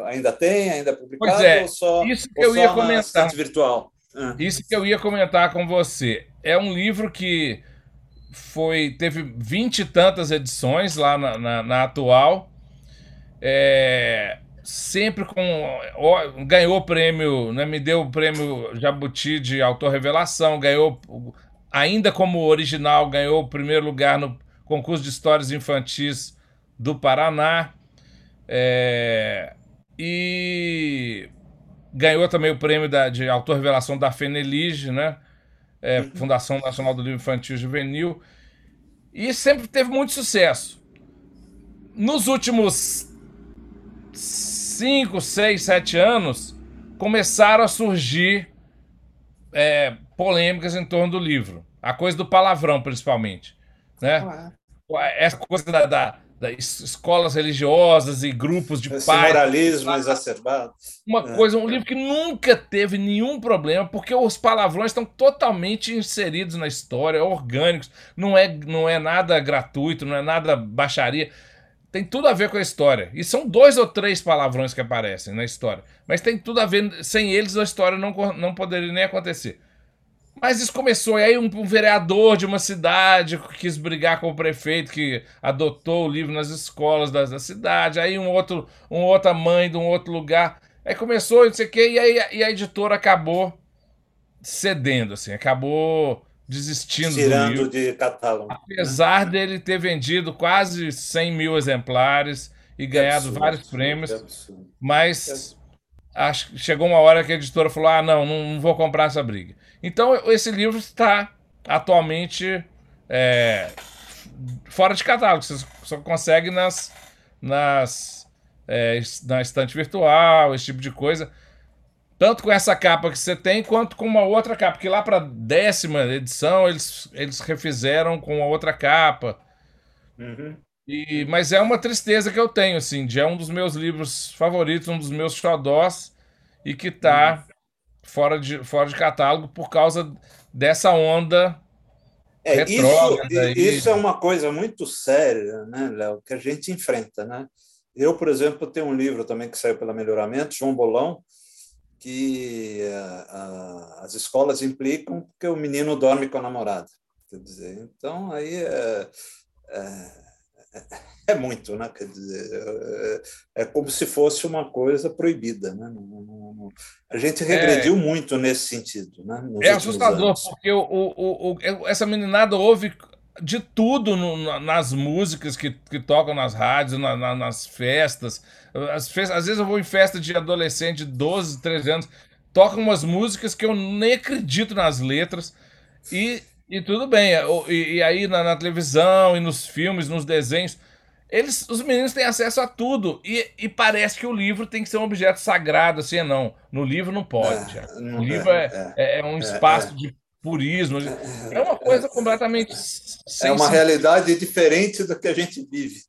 ainda tem ainda é publicado pois é, só isso que eu ia comentar virtual ah. isso que eu ia comentar com você é um livro que foi teve vinte e tantas edições lá na, na, na atual é, sempre com. Ó, ganhou o prêmio, né, me deu o prêmio Jabuti de autorrevelação, ganhou, ainda como original, ganhou o primeiro lugar no concurso de histórias infantis do Paraná. É, e ganhou também o prêmio da, de autorrevelação da FENELIGE, né? É, uhum. Fundação Nacional do Livro Infantil e Juvenil. E sempre teve muito sucesso. Nos últimos 5, 6, 7 anos, começaram a surgir é, polêmicas em torno do livro. A coisa do palavrão, principalmente. Né? Essa coisa da, da, das escolas religiosas e grupos de Esse pais. moralismo exacerbado. Uma é. coisa, um livro que nunca teve nenhum problema, porque os palavrões estão totalmente inseridos na história, orgânicos, não é, não é nada gratuito, não é nada baixaria tem tudo a ver com a história. E são dois ou três palavrões que aparecem na história. Mas tem tudo a ver. Sem eles, a história não, não poderia nem acontecer. Mas isso começou. E aí, um, um, vereador de uma cidade quis brigar com o prefeito que adotou o livro nas escolas da, da cidade. Aí, um outro, uma outra mãe de um outro lugar. Aí começou, não sei o quê. E aí, e a editora acabou cedendo, assim. Acabou desistindo Tirando de catálogo. Apesar dele ter vendido quase 100 mil exemplares e ganhado absurdo, vários prêmios, mas acho que chegou uma hora que a editora falou: ah, não, não, vou comprar essa briga. Então esse livro está atualmente é, fora de catálogo, você só consegue nas, nas é, na estante virtual, esse tipo de coisa. Tanto com essa capa que você tem, quanto com uma outra capa. Que lá para décima edição eles, eles refizeram com a outra capa. Uhum. E, mas é uma tristeza que eu tenho, assim, de é um dos meus livros favoritos, um dos meus xodós, e que está uhum. fora, de, fora de catálogo por causa dessa onda é, isso, isso é uma coisa muito séria, né, Léo, que a gente enfrenta, né? Eu, por exemplo, tenho um livro também que saiu pela Melhoramento, João Bolão, que a, a, as escolas implicam porque o menino dorme com a namorada. Quer dizer, então aí é, é, é muito, né? Quer dizer, é, é, como se fosse uma coisa proibida, né? A gente regrediu é, muito nesse sentido, né? É assustador anos. porque o, o, o, essa meninada ouve de tudo no, nas músicas que, que tocam nas rádios, na, na, nas festas. As festas. Às vezes eu vou em festa de adolescente de 12, 13 anos, tocam umas músicas que eu nem acredito nas letras. E, e tudo bem. E, e aí na, na, televisão, e nos filmes, nos desenhos, eles, os meninos têm acesso a tudo. E, e parece que o livro tem que ser um objeto sagrado, assim, não. No livro não pode. É, não, o livro é, é, é, é um é, espaço é. de purismo. É uma coisa completamente. É uma realidade diferente do que a gente vive.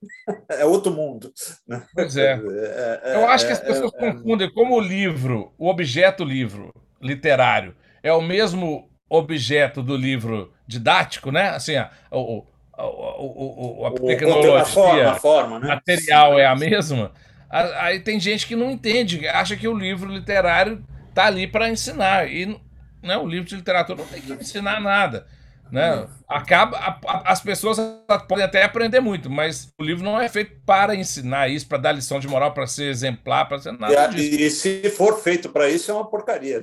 É outro mundo. Né? Pois é. é, é Eu acho que as é, pessoas é, confundem como o livro, o objeto livro literário, é o mesmo objeto do livro didático, né? Assim, o, o, o, a tecnologia, a forma, a forma né? material é a mesma. Aí tem gente que não entende, acha que o livro literário está ali para ensinar. E né? O livro de literatura não tem que ensinar nada. Né? Acaba, a, a, as pessoas podem até aprender muito, mas o livro não é feito para ensinar isso, para dar lição de moral, para ser exemplar, para ser nada e, disso. E se for feito para isso, é uma porcaria.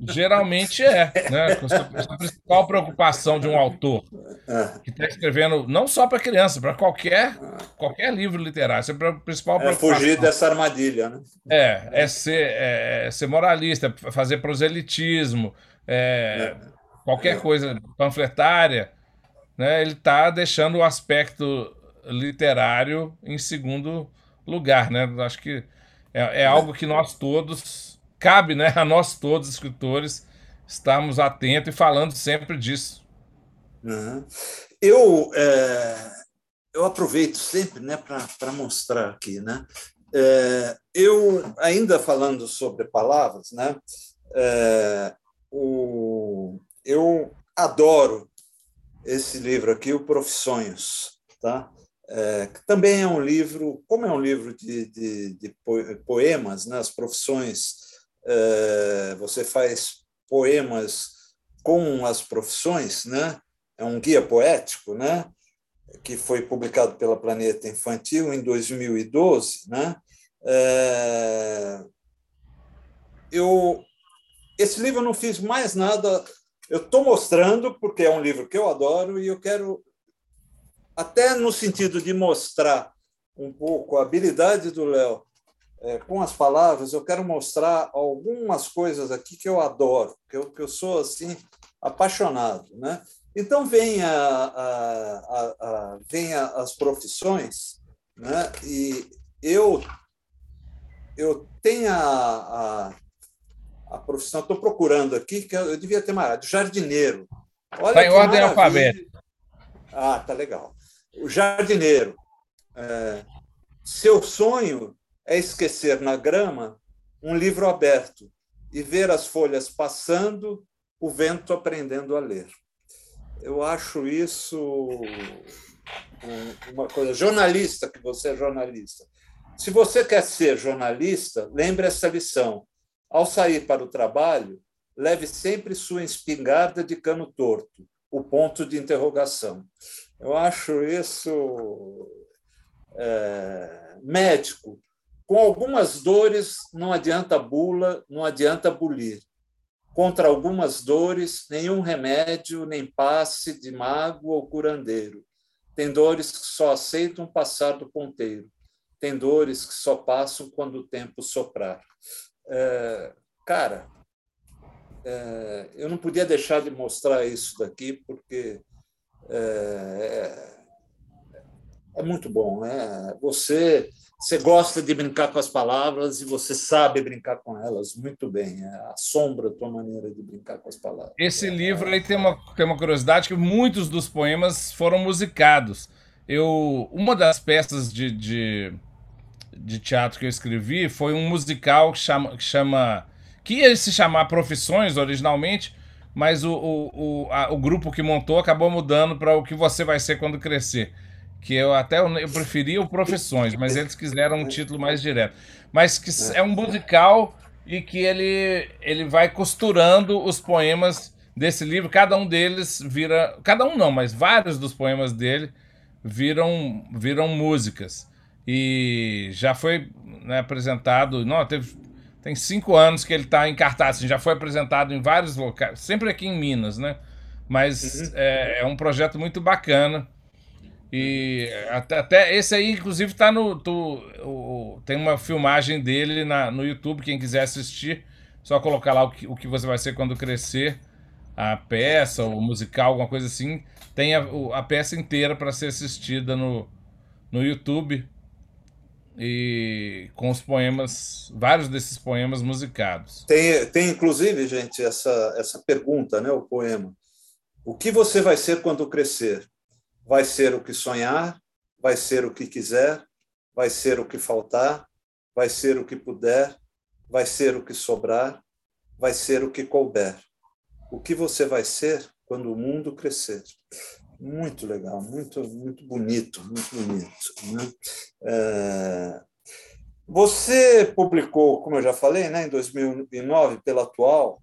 Geralmente é, né? A principal preocupação de um autor é. que está escrevendo não só para criança, para qualquer qualquer livro literário. Essa é a principal é fugir dessa armadilha, né? É, é ser, é, ser moralista, fazer proselitismo, é, é. qualquer coisa panfletária, né? Ele está deixando o aspecto literário em segundo lugar, né? Acho que é, é algo que nós todos cabe né, a nós todos, escritores, estarmos atentos e falando sempre disso. Uhum. Eu, é, eu aproveito sempre né, para mostrar aqui. Né? É, eu, ainda falando sobre palavras, né, é, o, eu adoro esse livro aqui, O Profissões. Tá? É, que também é um livro, como é um livro de, de, de poemas, né, as profissões você faz poemas com as profissões, né? É um guia poético, né? Que foi publicado pela Planeta Infantil em 2012, né? É, eu esse livro eu não fiz mais nada. Eu estou mostrando porque é um livro que eu adoro e eu quero até no sentido de mostrar um pouco a habilidade do Léo é, com as palavras, eu quero mostrar algumas coisas aqui que eu adoro, que eu, que eu sou assim apaixonado, né? Então vem, a, a, a, vem as profissões, né? E eu eu tenho a, a, profissão, estou procurando aqui que eu, devia ter mais, jardineiro. Está em ordem alfabética. Ah, tá legal. O jardineiro. É, seu sonho é esquecer na grama um livro aberto e ver as folhas passando, o vento aprendendo a ler. Eu acho isso uma coisa. Jornalista, que você é jornalista. Se você quer ser jornalista, lembre essa lição. Ao sair para o trabalho, leve sempre sua espingarda de cano torto, o ponto de interrogação. Eu acho isso é, médico. Com algumas dores, não adianta bula, não adianta bulir. Contra algumas dores, nenhum remédio, nem passe de mago ou curandeiro. Tem dores que só aceitam passar do ponteiro. Tem dores que só passam quando o tempo soprar. É, cara, é, eu não podia deixar de mostrar isso daqui, porque é, é muito bom. É, você você gosta de brincar com as palavras e você sabe brincar com elas muito bem. É, assombra a tua maneira de brincar com as palavras. Esse livro aí tem uma, tem uma curiosidade que muitos dos poemas foram musicados. Eu, uma das peças de, de, de teatro que eu escrevi foi um musical que chama, que chama que ia se chamar Profissões originalmente, mas o, o, o, a, o grupo que montou acabou mudando para o que você vai ser quando crescer que eu até eu preferia o Profissões, mas eles quiseram um título mais direto. Mas que é um musical e que ele, ele vai costurando os poemas desse livro, cada um deles vira, cada um não, mas vários dos poemas dele viram viram músicas. E já foi né, apresentado, não, teve, tem cinco anos que ele está em cartaz, assim, já foi apresentado em vários locais, sempre aqui em Minas, né? Mas uhum. é, é um projeto muito bacana e até, até esse aí, inclusive, tá no. Tu, o, tem uma filmagem dele na, no YouTube, quem quiser assistir, só colocar lá o que, o que você vai ser quando crescer, a peça, o musical, alguma coisa assim. Tem a, a peça inteira para ser assistida no, no YouTube. E com os poemas, vários desses poemas musicados. Tem, tem inclusive, gente, essa, essa pergunta, né? O poema. O que você vai ser quando crescer? Vai ser o que sonhar, vai ser o que quiser, vai ser o que faltar, vai ser o que puder, vai ser o que sobrar, vai ser o que couber. O que você vai ser quando o mundo crescer. Muito legal, muito, muito bonito, muito bonito. Né? É... Você publicou, como eu já falei, né, em 2009, pela Atual,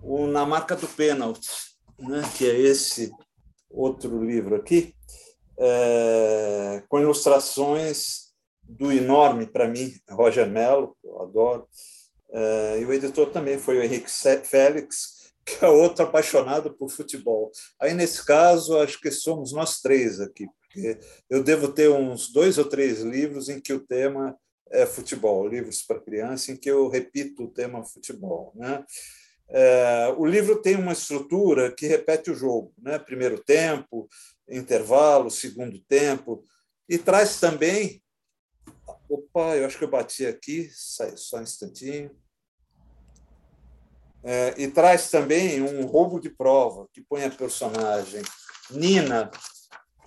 o Na Marca do Pênalti, né, que é esse outro livro aqui, é, com ilustrações do enorme, para mim, Roger Mello, que eu adoro, é, e o editor também foi o Henrique Félix, que é outro apaixonado por futebol. Aí, nesse caso, acho que somos nós três aqui, porque eu devo ter uns dois ou três livros em que o tema é futebol, livros para criança, em que eu repito o tema futebol. Né? É, o livro tem uma estrutura que repete o jogo, né? primeiro tempo, intervalo, segundo tempo, e traz também. Opa, eu acho que eu bati aqui, só um instantinho. É, e traz também um roubo de prova, que põe a personagem Nina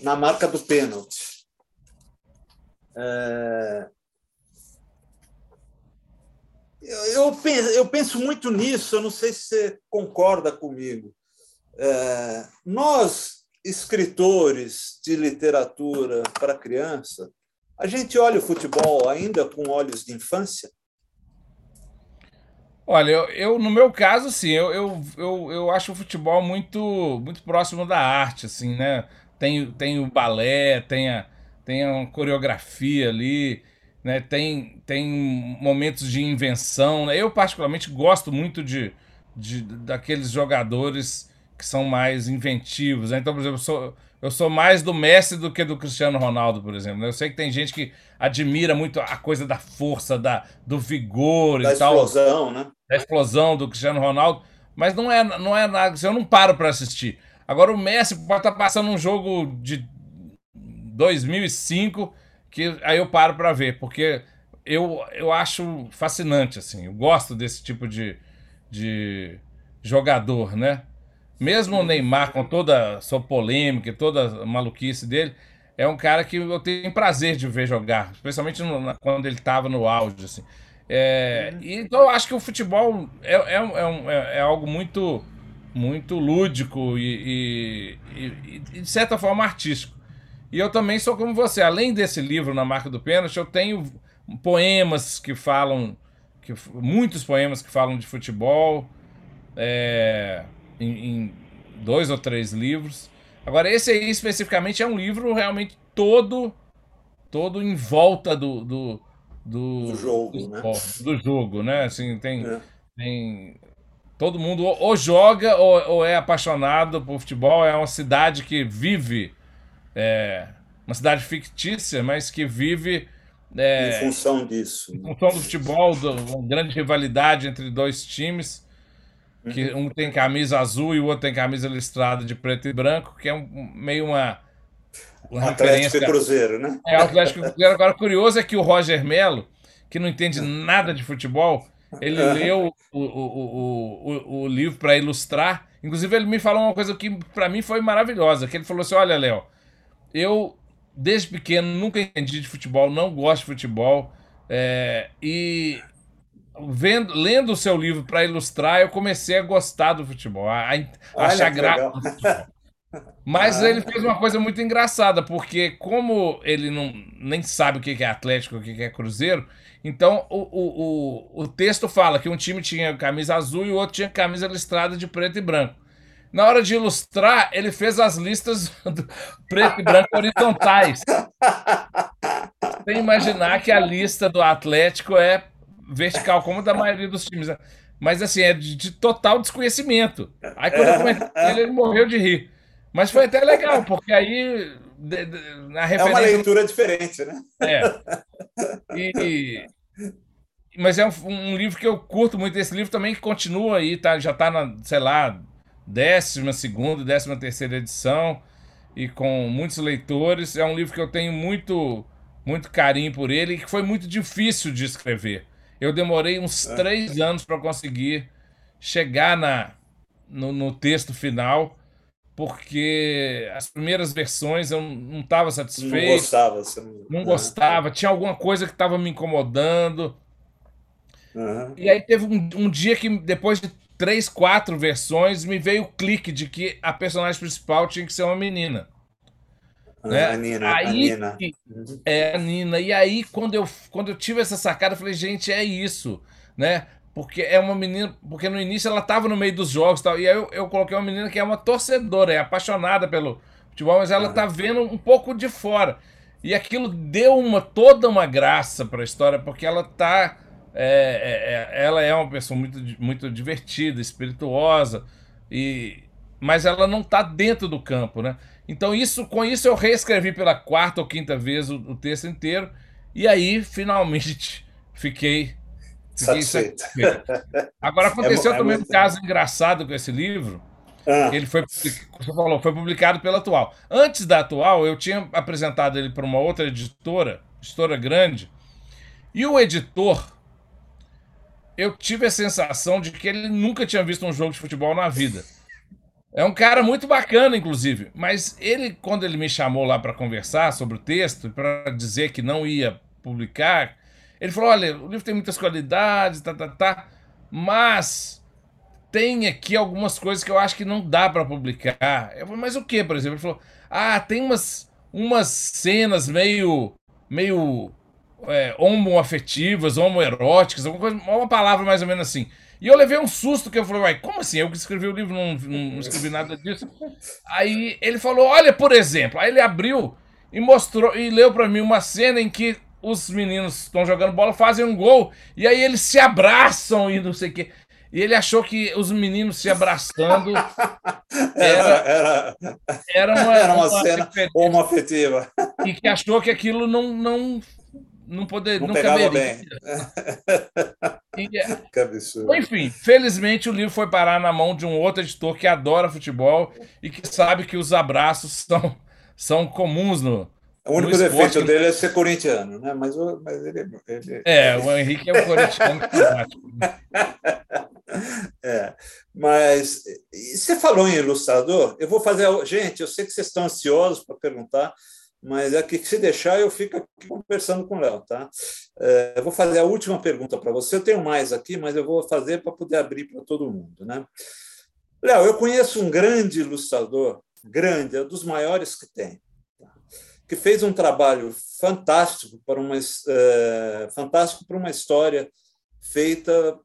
na marca do pênalti. É, eu, penso, eu penso muito nisso, eu não sei se você concorda comigo. É, nós, escritores de literatura para criança, a gente olha o futebol ainda com olhos de infância? Olha, eu, eu, no meu caso, sim, eu, eu, eu, eu acho o futebol muito, muito próximo da arte, assim, né? Tem, tem o balé, tem a, tem a coreografia ali, né? Tem, tem momentos de invenção. Né? Eu, particularmente, gosto muito de, de, daqueles jogadores que são mais inventivos. Né? Então, por exemplo, eu sou, eu sou mais do Messi do que do Cristiano Ronaldo, por exemplo. Né? Eu sei que tem gente que admira muito a coisa da força, da, do vigor da e tal. Da explosão, né? Da explosão do Cristiano Ronaldo. Mas não é, não é nada. Eu não paro para assistir. Agora, o Messi pode estar tá passando um jogo de 2005 que aí eu paro para ver, porque eu, eu acho fascinante, assim. Eu gosto desse tipo de, de jogador, né? Mesmo o Neymar, com toda a sua polêmica, toda a maluquice dele, é um cara que eu tenho prazer de ver jogar, especialmente no, quando ele estava no auge, assim. É, então eu acho que o futebol é, é, é, um, é, é algo muito, muito lúdico e, e, e, e, de certa forma, artístico. E eu também sou como você. Além desse livro na marca do pênalti, eu tenho poemas que falam, que, muitos poemas que falam de futebol, é, em, em, dois ou três livros. Agora, esse aí especificamente é um livro realmente todo, todo em volta do, do, do, do jogo, do, né? Do jogo, né? Assim, tem, é. tem todo mundo ou, joga ou, ou, é apaixonado por futebol. É uma cidade que vive é, uma cidade fictícia, mas que vive. É, em função disso. Em função do futebol, do, uma grande rivalidade entre dois times. Que uhum. um tem camisa azul e o outro tem camisa listrada de preto e branco, que é um, meio uma, Atlético e Cruzeiro, né? É, o Atlético e Cruzeiro. Agora, curioso é que o Roger Melo, que não entende nada de futebol, ele leu o, o, o, o, livro para ilustrar. Inclusive, ele me falou uma coisa que para mim foi maravilhosa. Que ele falou assim: Olha, Léo, eu desde pequeno nunca entendi de futebol, não gosto de futebol. É, e vendo, lendo o seu livro para ilustrar, eu comecei a gostar do futebol, a, a achar graça futebol. Mas ah. ele fez uma coisa muito engraçada, porque como ele não, nem sabe o que é Atlético, o que é Cruzeiro, então o, o, o, o texto fala que um time tinha camisa azul e o outro tinha camisa listrada de preto e branco. Na hora de ilustrar, ele fez as listas preto e branco horizontais. Sem imaginar que a lista do Atlético é vertical, como da maioria dos times. Né? Mas assim, é de, de total desconhecimento. Aí quando eu comentei ele, ele morreu de rir. Mas foi até legal, porque aí de, de, na referência... É uma leitura diferente, né? É. E, mas é um, um, livro que eu curto muito. Esse livro também continua aí, tá, já está na, sei lá, décima segunda, décima terceira edição e com muitos leitores. É um livro que eu tenho muito, muito carinho por ele e que foi muito difícil de escrever. Eu demorei uns é. três anos para conseguir chegar na, no, no, texto final, porque as primeiras versões eu não estava satisfeito. Não gostava. Você não... não gostava. Tinha alguma coisa que estava me incomodando. Uhum. E aí teve um, um, dia que, depois de três, quatro versões, me veio o clique de que a personagem principal tinha que ser uma menina. Né? A Nina, aí, a Nina. É, a Nina. E aí, quando eu, quando eu tive essa sacada, eu falei, gente, é isso, né? Porque é uma menina. Porque no início ela estava no meio dos jogos e tal. E aí eu, eu coloquei uma menina que é uma torcedora, é apaixonada pelo futebol, mas ela uhum. tá vendo um pouco de fora. E aquilo deu uma toda uma graça para a história, porque ela tá é, é, é, ela é uma pessoa muito, muito divertida, espirituosa, e, mas ela não está dentro do campo, né? Então isso, com isso eu reescrevi pela quarta ou quinta vez o, o texto inteiro e aí finalmente fiquei, fiquei satisfeito. Agora aconteceu é, também um caso engraçado com esse livro. Ah. Ele foi, você falou, foi publicado pela Atual. Antes da Atual, eu tinha apresentado ele para uma outra editora, editora grande, e o editor eu tive a sensação de que ele nunca tinha visto um jogo de futebol na vida. É um cara muito bacana, inclusive. Mas ele, quando ele me chamou lá para conversar sobre o texto, para dizer que não ia publicar, ele falou: olha, o livro tem muitas qualidades, tá, tá, tá, mas tem aqui algumas coisas que eu acho que não dá para publicar. Eu falei, mas o que, por exemplo? Ele falou: ah, tem umas, umas cenas meio, meio é, homoafetivas, homoeróticas, alguma coisa, uma palavra mais ou menos assim. E eu levei um susto que eu falei, uai, como assim? Eu que escrevi o livro, não, não escrevi nada disso. Aí ele falou, olha, por exemplo, aí ele abriu e mostrou e leu para mim uma cena em que os meninos estão jogando bola, fazem um gol, e aí eles se abraçam e não sei o quê. E ele achou que os meninos se abraçando era, era, era, uma, era uma, uma cena homoafetiva. E que achou que aquilo não, não não poder, não, não caberia. bem. E. Enfim, felizmente o livro foi parar na mão de um outro editor que adora futebol e que sabe que os abraços são, são comuns no. O único no defeito dele é ser corintiano, né? Mas, mas ele, ele... É, o Henrique é um corintiano né? É, mas você falou em ilustrador, eu vou fazer. Gente, eu sei que vocês estão ansiosos para perguntar, mas é que se deixar eu fico aqui conversando com o Léo, tá? É, eu vou fazer a última pergunta para você. Eu tenho mais aqui, mas eu vou fazer para poder abrir para todo mundo, né? Léo, eu conheço um grande ilustrador, grande, é um dos maiores que tem, tá? que fez um trabalho fantástico para uma é, fantástico para uma história feita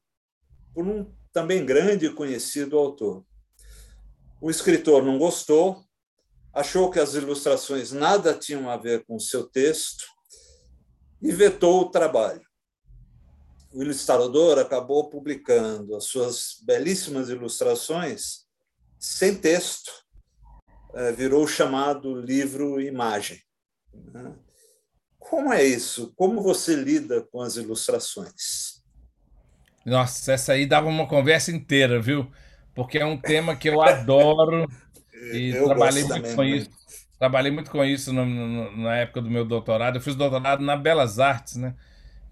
por um também grande e conhecido autor. O escritor não gostou, achou que as ilustrações nada tinham a ver com o seu texto e vetou o trabalho. O ilustrador acabou publicando as suas belíssimas ilustrações sem texto, eh, virou o chamado livro imagem. Né? Como é isso? Como você lida com as ilustrações? Nossa, essa aí dava uma conversa inteira, viu? Porque é um tema que eu adoro. E eu trabalhei muito com isso. trabalhei muito com isso no, no, na época do meu doutorado. Eu fiz doutorado na Belas Artes, né?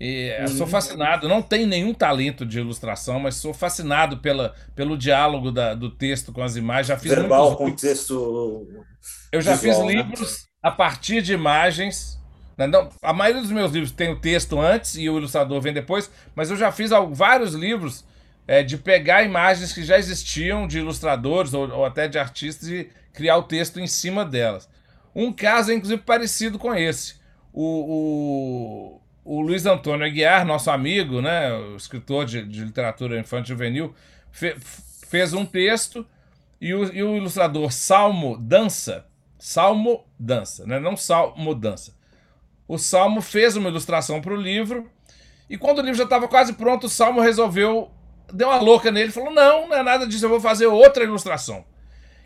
E uhum. sou fascinado, não tenho nenhum talento de ilustração, mas sou fascinado pela, pelo diálogo da, do texto com as imagens. Já fiz Verbal com texto. Eu já visual, fiz né? livros a partir de imagens. Né? Não, a maioria dos meus livros tem o texto antes e o ilustrador vem depois, mas eu já fiz vários livros é, de pegar imagens que já existiam de ilustradores ou, ou até de artistas e criar o texto em cima delas. Um caso é inclusive parecido com esse. O, o o Luiz Antônio Aguiar, nosso amigo, né, escritor de, de literatura infantil juvenil, fe, fez um texto e o, e o, ilustrador Salmo Dança, Salmo Dança, né, não Salmo Dança. O Salmo fez uma ilustração para o livro e quando o livro já estava quase pronto, o Salmo resolveu, deu uma louca nele, falou: Não, não é nada disso, eu vou fazer outra ilustração.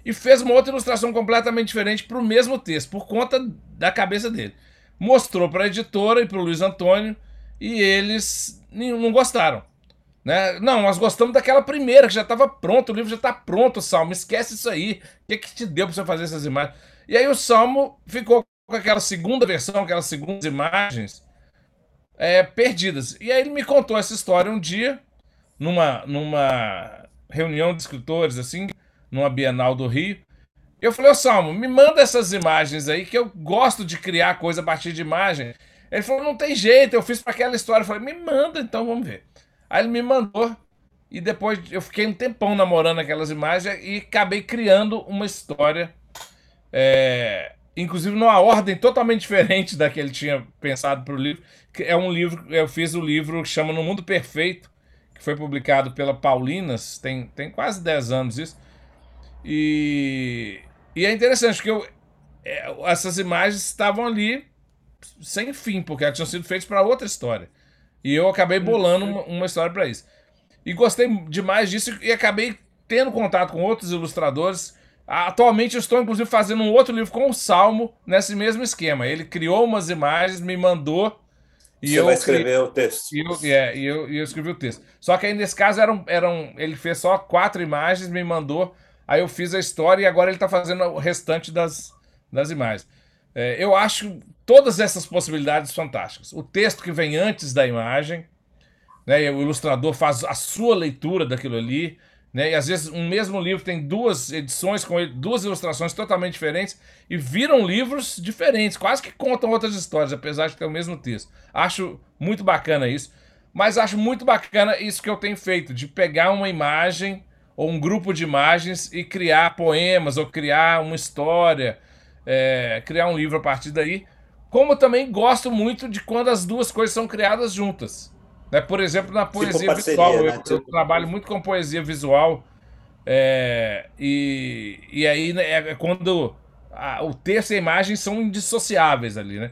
E fez uma outra ilustração completamente diferente para o mesmo texto, por conta da cabeça dele mostrou para a editora e para o Luiz Antônio e eles não gostaram. Né? Não, nós gostamos daquela primeira, que já estava pronto, o livro já está pronto, Salmo, esquece isso aí. O que, que te deu para você fazer essas imagens? E aí o Salmo ficou com aquela segunda versão, aquelas segundas imagens é, perdidas. E aí ele me contou essa história um dia, numa, numa reunião de escritores, assim, numa Bienal do Rio. Eu falei, ô Salmo, me manda essas imagens aí, que eu gosto de criar coisa a partir de imagem. Ele falou, não tem jeito, eu fiz para aquela história. Eu falei, me manda então, vamos ver. Aí ele me mandou, e depois eu fiquei um tempão namorando aquelas imagens e acabei criando uma história, é, inclusive numa ordem totalmente diferente da que ele tinha pensado para o livro. É um livro, eu fiz o um livro que chama No Mundo Perfeito, que foi publicado pela Paulinas, tem, tem quase 10 anos isso. E e é interessante que eu, é, essas imagens estavam ali sem fim, porque elas tinham sido feitas para outra história. E eu acabei uhum. bolando uma, uma história para isso. E gostei demais disso e acabei tendo contato com outros ilustradores. Atualmente eu estou, inclusive, fazendo um outro livro com o Salmo nesse mesmo esquema. Ele criou umas imagens, me mandou. E Você eu vai escrever o texto. E eu, é, e eu, e eu escrevi o texto. Só que aí nesse caso eram, eram, ele fez só quatro imagens, me mandou. Aí eu fiz a história e agora ele está fazendo o restante das, das imagens. É, eu acho todas essas possibilidades fantásticas. O texto que vem antes da imagem, né, o ilustrador faz a sua leitura daquilo ali, né, e às vezes um mesmo livro tem duas edições com duas ilustrações totalmente diferentes e viram livros diferentes, quase que contam outras histórias, apesar de ter o mesmo texto. Acho muito bacana isso, mas acho muito bacana isso que eu tenho feito, de pegar uma imagem ou um grupo de imagens e criar poemas ou criar uma história, é, criar um livro a partir daí. Como também gosto muito de quando as duas coisas são criadas juntas. Né? Por exemplo, na poesia tipo parceria, visual. Né? Eu, eu, trabalho muito com poesia visual. É, e, e aí né, é quando a, o texto e a imagem são indissociáveis ali, né?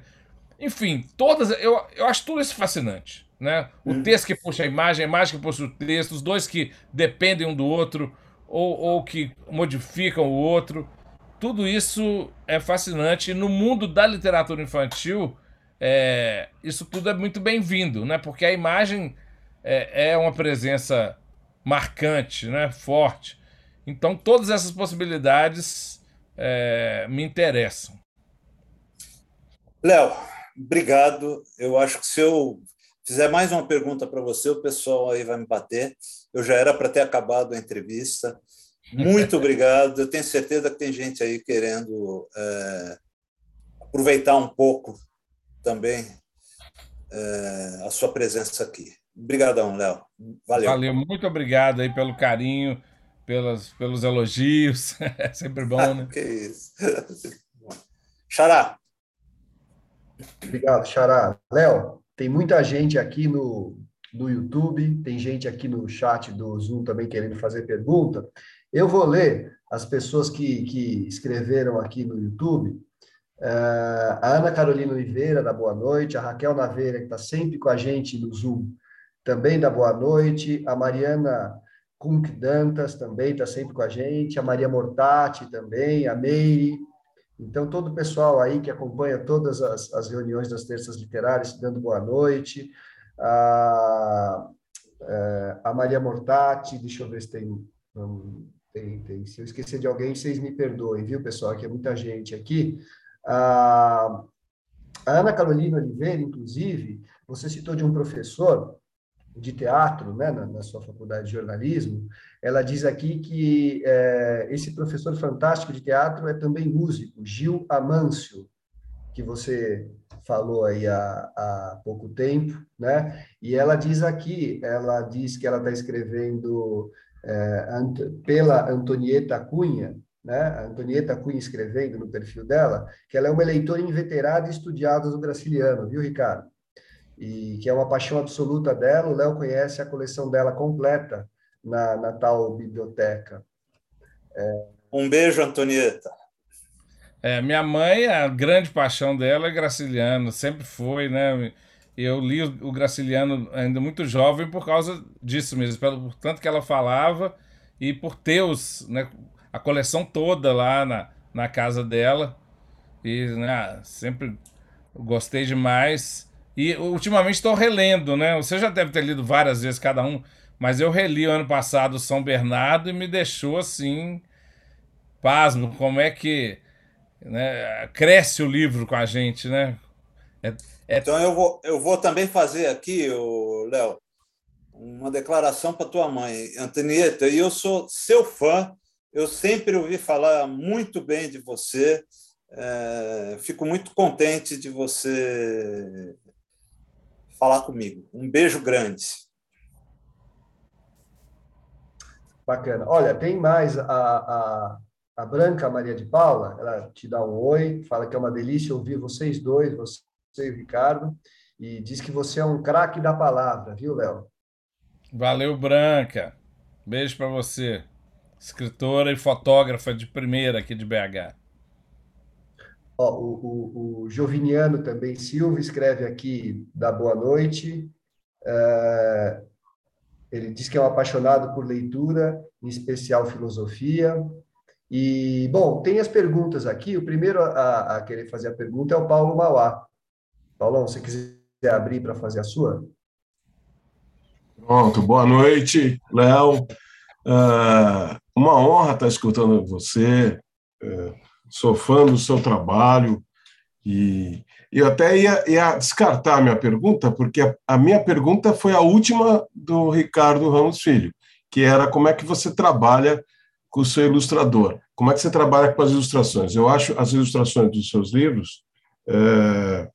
Enfim, todas. Eu, eu acho tudo isso fascinante. Né? O uhum. texto que puxa a imagem, a imagem que puxa o texto, os dois que dependem um do outro ou, ou que modificam o outro. Tudo isso é fascinante. E no mundo da literatura infantil, é, isso tudo é muito bem-vindo, né? porque a imagem é, é uma presença marcante, né? forte. Então, todas essas possibilidades é, me interessam. Léo, obrigado. Eu acho que se eu fizer mais uma pergunta para você, o pessoal aí vai me bater. Eu já era para ter acabado a entrevista. Muito obrigado. Eu tenho certeza que tem gente aí querendo é, aproveitar um pouco também é, a sua presença aqui. Obrigadão, Léo. Valeu. Valeu, muito obrigado aí pelo carinho, pelos, pelos elogios. É sempre bom, né? que isso. Xará. Obrigado, Xará. Léo, tem muita gente aqui no, no YouTube, tem gente aqui no chat do Zoom também querendo fazer pergunta. Eu vou ler as pessoas que, que escreveram aqui no YouTube. Uh, a Ana Carolina Oliveira, da Boa Noite. A Raquel Naveira, que está sempre com a gente no Zoom, também da Boa Noite. A Mariana Kunk Dantas também está sempre com a gente. A Maria Mortati também. A Meire. Então, todo o pessoal aí que acompanha todas as, as reuniões das terças literárias, dando boa noite. A, é, a Maria Mortati, deixa eu ver se tem, tem, tem. Se eu esquecer de alguém, vocês me perdoem, viu, pessoal? Que é muita gente aqui. A, Ana Carolina Oliveira, inclusive, você citou de um professor de teatro, né, na, na, sua faculdade de jornalismo, ela diz aqui que é, esse professor fantástico de teatro é também músico, Gil Amâncio, que você falou aí há, há pouco tempo, né? E ela diz aqui, ela diz que ela está escrevendo é, pela Antonieta Cunha, né? A Antonieta Cunha escrevendo no perfil dela, que ela é uma leitora inveterada e estudiosa do Graciliano, viu, Ricardo? E que é uma paixão absoluta dela. O Léo conhece a coleção dela completa na, na tal biblioteca. É... Um beijo, Antonieta. É, minha mãe, a grande paixão dela é Graciliano, sempre foi, né? Eu li o Graciliano ainda muito jovem por causa disso mesmo, pelo tanto que ela falava e por ter os, né, a coleção toda lá na, na casa dela. E né, sempre gostei demais. E ultimamente estou relendo, né? Você já deve ter lido várias vezes cada um, mas eu reli ano passado São Bernardo e me deixou assim, pasmo, como é que né? Cresce o livro com a gente, né? É, é... Então eu vou, eu vou também fazer aqui, Léo, uma declaração para tua mãe, Antonieta. E eu sou seu fã. Eu sempre ouvi falar muito bem de você. É, fico muito contente de você falar comigo. Um beijo grande. Bacana. Olha, tem mais a, a, a Branca Maria de Paula, ela te dá um oi, fala que é uma delícia ouvir vocês dois, você e o Ricardo, e diz que você é um craque da palavra, viu, Léo? Valeu, Branca. Beijo para você. Escritora e fotógrafa de primeira aqui de BH. Ó, o, o, o Joviniano também Silva escreve aqui da boa noite. É, ele diz que é um apaixonado por leitura, em especial filosofia. E, bom, tem as perguntas aqui. O primeiro a, a querer fazer a pergunta é o Paulo Mauá. Paulão, se quiser abrir para fazer a sua. Pronto, boa noite, Léo. Uh, uma honra estar escutando você. Uh, sou fã do seu trabalho e eu até ia, ia descartar a minha pergunta, porque a, a, minha pergunta foi a última do Ricardo Ramos Filho, que era como é que você trabalha com o seu ilustrador. Como é que você trabalha com as ilustrações? Eu acho as ilustrações dos seus livros é,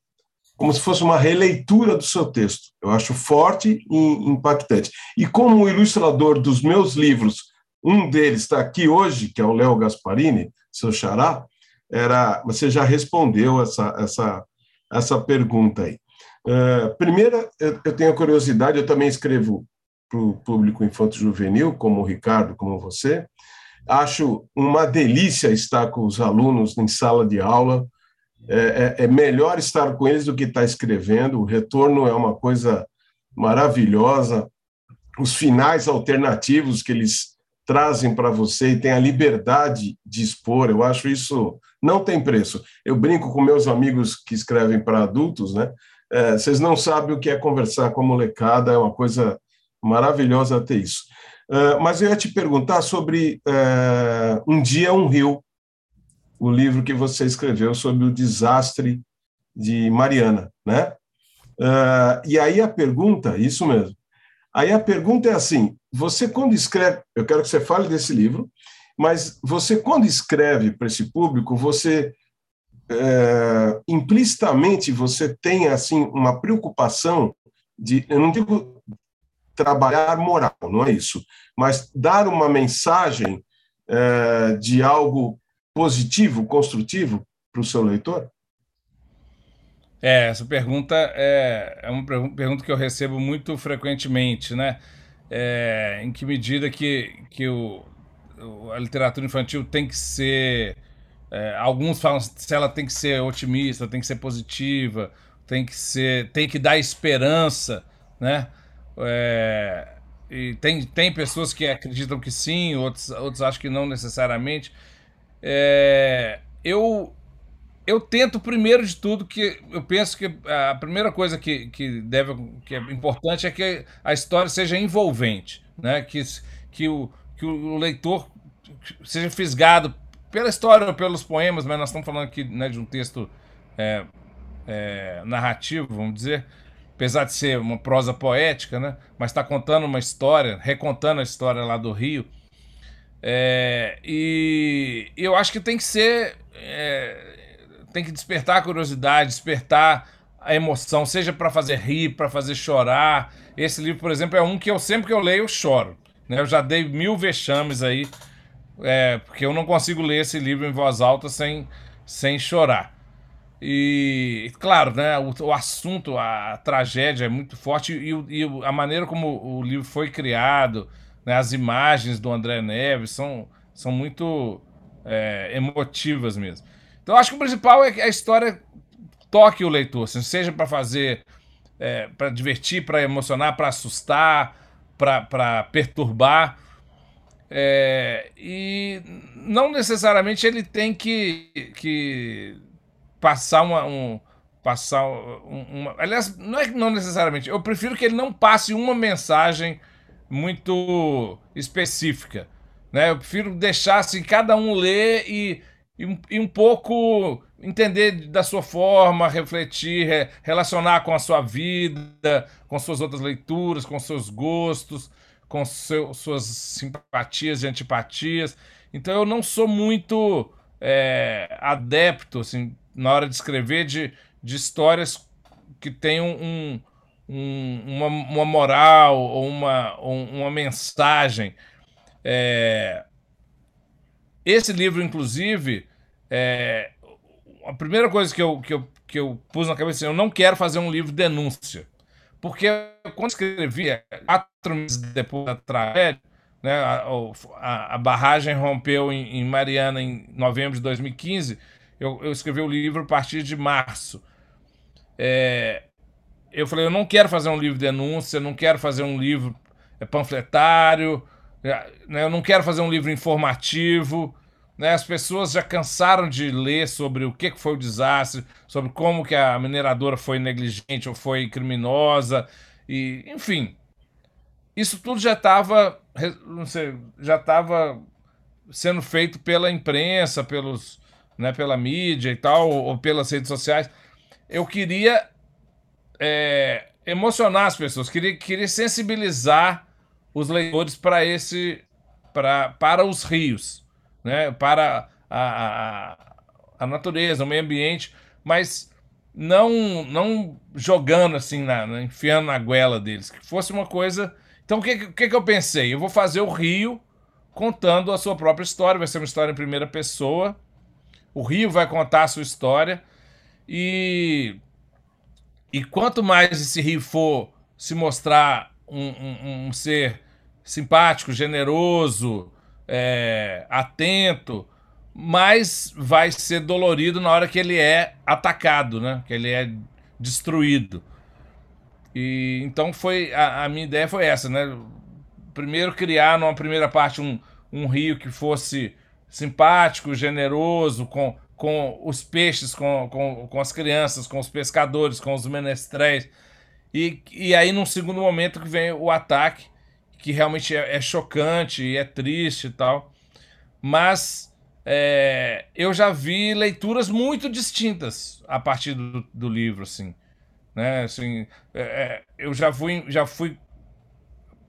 como se fosse uma releitura do seu texto. Eu acho forte e impactante. E como ilustrador dos meus livros, um deles está aqui hoje, que é o Léo Gasparini, seu xará, era, você já respondeu essa, essa, essa pergunta aí. Uh, primeira, eu, eu tenho curiosidade, eu também escrevo para o público infanto-juvenil, como o Ricardo, como você, Acho uma delícia estar com os alunos em sala de aula. É, é, é melhor estar com eles do que estar escrevendo. O retorno é uma coisa maravilhosa. Os finais alternativos que eles trazem para você e tem a liberdade de expor, eu acho isso não tem preço. Eu brinco com meus amigos que escrevem para adultos, né? É, vocês não sabem o que é conversar com a molecada, é uma coisa maravilhosa ter isso. Uh, mas eu ia te perguntar sobre uh, Um Dia um Rio, o livro que você escreveu sobre o desastre de Mariana, né? Uh, e aí a pergunta, isso mesmo. Aí a pergunta é assim: você quando escreve, eu quero que você fale desse livro, mas você quando escreve para esse público, você implicitamente você tem assim uma preocupação de, eu não digo trabalhar moral, não é isso, mas dar uma mensagem é, de algo positivo, construtivo para o seu leitor? É, essa pergunta é, é uma pergunta que eu recebo muito frequentemente, né? É, em que medida que, que o, a literatura infantil tem que ser. É, alguns falam se ela tem que ser otimista, tem que ser positiva, tem que ser, tem que dar esperança, né? É, e tem, tem pessoas que acreditam que sim, outros, outros acham que não necessariamente. É, eu, eu tento, primeiro de tudo, que eu penso que a primeira coisa que, que, deve, que é importante é que a história seja envolvente, né? que, que, o, que o leitor seja fisgado pela história ou pelos poemas, mas nós estamos falando aqui né, de um texto é, é, narrativo, vamos dizer, apesar de ser uma prosa poética, né? Mas está contando uma história, recontando a história lá do Rio. É, e eu acho que tem que ser. É, tem que despertar a curiosidade, despertar a emoção, seja para fazer rir, para fazer chorar. Esse livro, por exemplo, é um que eu sempre que eu leio eu choro. Né? Eu já dei mil vexames aí, é, porque eu não consigo ler esse livro em voz alta sem, sem chorar. E, claro, né, o, o assunto, a, tragédia é muito forte e, e, a maneira como o livro foi criado, né, as imagens do André Neves são, são muito é, emotivas mesmo. Então, acho que o principal é que a história toque o leitor, assim, seja para fazer, é, para divertir, para emocionar, para assustar, para perturbar. É, e não necessariamente ele tem que, que passar uma. Um, passar uma. Aliás, não é não necessariamente. Eu prefiro que ele não passe uma mensagem muito específica. Né? Eu prefiro deixar assim, cada um ler e, e, e um pouco entender da sua forma, refletir, re, relacionar com a sua vida, com suas outras leituras, com seus gostos, com seu, suas simpatias e antipatias. Então eu não sou muito é, adepto, assim, na hora de escrever, de, de histórias que tenham um, um, uma, uma, moral ou uma, uma mensagem. É... Esse livro, inclusive, é... a primeira coisa que eu, que, eu, que eu pus na cabeça é eu não quero fazer um livro de denúncia. Porque quando escrevi, quatro meses depois da tragédia, né, a, a, a barragem rompeu em, em Mariana em novembro de 2015 eu, eu escrevi o livro a partir de março. É, eu falei, eu não quero fazer um livro de denúncia, não quero fazer um livro é, panfletário, é, né, eu não quero fazer um livro informativo. Né, as pessoas já cansaram de ler sobre o que foi o desastre, sobre como que a mineradora foi negligente ou foi criminosa, e enfim, isso tudo já estava, já estava sendo feito pela imprensa, pelos né, pela mídia e tal, ou pelas redes sociais. Eu queria é, emocionar as pessoas, queria, queria sensibilizar os leitores para esse, pra, para os rios, né, para a, a, a natureza, o meio ambiente, mas não não jogando assim, na, enfiando na goela deles, que fosse uma coisa. Então o que, que, que eu pensei? Eu vou fazer o Rio contando a sua própria história, vai ser uma história em primeira pessoa o Rio vai contar a sua história e e quanto mais esse Rio for se mostrar um, um, um ser simpático, generoso, é, atento, mais vai ser dolorido na hora que ele é atacado, né? Que ele é destruído. E então foi a, a minha ideia foi essa, né? Primeiro criar numa primeira parte um, um rio que fosse simpático, generoso com, com os peixes, com, com, com as crianças, com os pescadores, com os menestréis. E, e aí, num segundo momento, que vem o ataque, que realmente é, é chocante e é triste e tal. Mas é, eu já vi leituras muito distintas a partir do, do livro, assim. Né? assim é, é eu já fui, já fui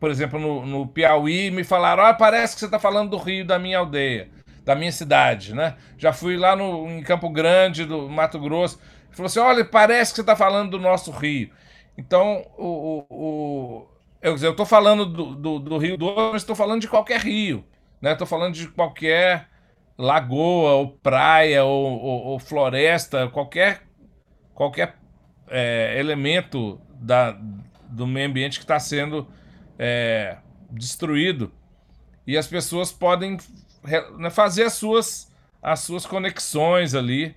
por exemplo, no, no Piauí, e me falaram: ah, parece que você está falando do Rio da minha aldeia da minha cidade, né? Já fui lá no, em Campo Grande, do Mato Grosso. Falou assim: olha, parece que você está falando do nosso Rio. Então, o, o, o eu estou falando do, do, do, Rio Doce, mas estou falando de qualquer rio. Né? falando de qualquer lagoa, ou praia, ou, ou, ou floresta, qualquer, qualquer é, elemento da, do meio ambiente que está sendo é, destruído. E as pessoas podem né, fazer as suas, as suas conexões ali,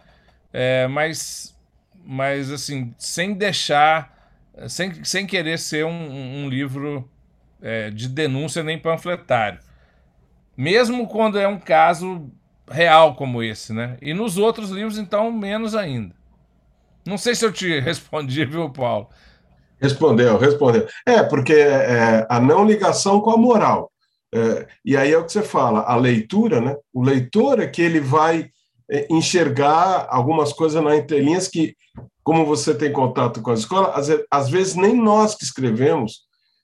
é, mas, mas assim, sem deixar, sem, sem querer ser um, um livro é, de denúncia nem panfletário. Mesmo quando é um caso real como esse, né? E nos outros livros, então, menos ainda. Não sei se eu te respondi, viu, Paulo? Respondeu, respondeu. É, porque é, a não ligação com a moral. É, e aí é o que você fala, a leitura, né? O leitor é que ele vai enxergar algumas coisas na entrelinhas que, como você tem contato com a escola, às, às vezes nem nós que escrevemos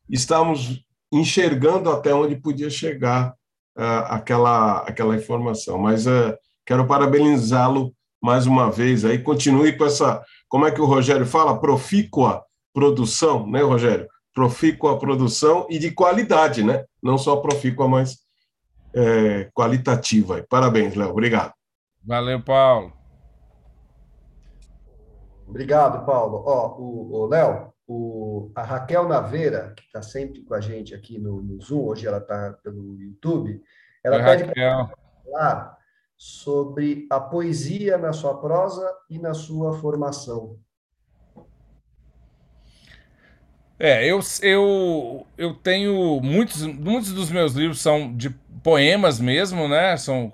estamos enxergando até onde podia chegar uh, aquela, aquela informação. Mas uh, quero parabenizá-lo mais uma vez aí. Continue com essa, como é que o Rogério fala? Profícua produção, né, Rogério? profícua produção e de qualidade, né? Não só profícua, mas é, qualitativa. Parabéns, Léo. Obrigado. Valeu, Paulo. Obrigado, Paulo. Ó, o, o Léo, o, a Raquel Naveira, que está sempre com a gente aqui no, no Zoom, hoje ela está pelo YouTube, ela Oi, pede para falar sobre a poesia na sua prosa e na sua formação. É, eu, eu, eu tenho muitos, muitos dos meus livros são de poemas mesmo, né? São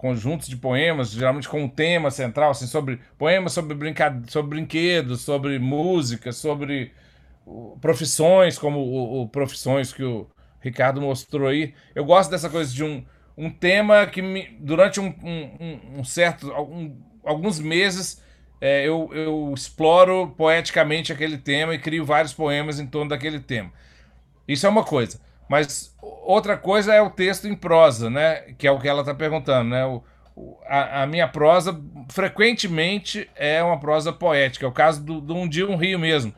conjuntos de poemas, geralmente com um tema central, assim, sobre poemas sobre, brinca, sobre brinquedos, sobre música, sobre profissões, como o, o, profissões que o Ricardo mostrou aí. Eu gosto dessa coisa de um, um tema que me, durante um, um, um certo, alguns meses é, eu, eu exploro poeticamente aquele tema e crio vários poemas em torno daquele tema. Isso é uma coisa. Mas outra coisa é o texto em prosa, né? Que é o que ela está perguntando, né? O, a, a, minha prosa frequentemente é uma prosa poética. É o caso do, do Um Dia Um Rio mesmo.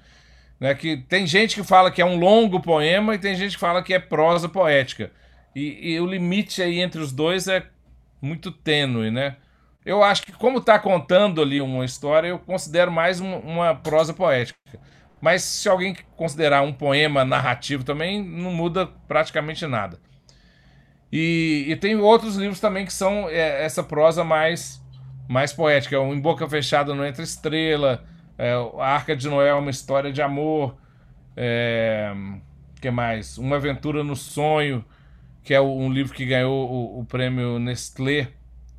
Né? Que tem gente que fala que é um longo poema e tem gente que fala que é prosa poética. E, e o limite aí entre os dois é muito tênue, né? Eu acho que, como está contando ali uma história, eu considero mais uma, uma, prosa poética. Mas se alguém considerar um poema narrativo também, não muda praticamente nada. E, e tem outros livros também que são é, essa prosa mais, mais poética. O Em Boca Fechada não Entra Estrela, é, A Arca de Noé é uma história de amor. É, que mais? Uma Aventura no Sonho, que é um livro que ganhou o, o prêmio Nestlé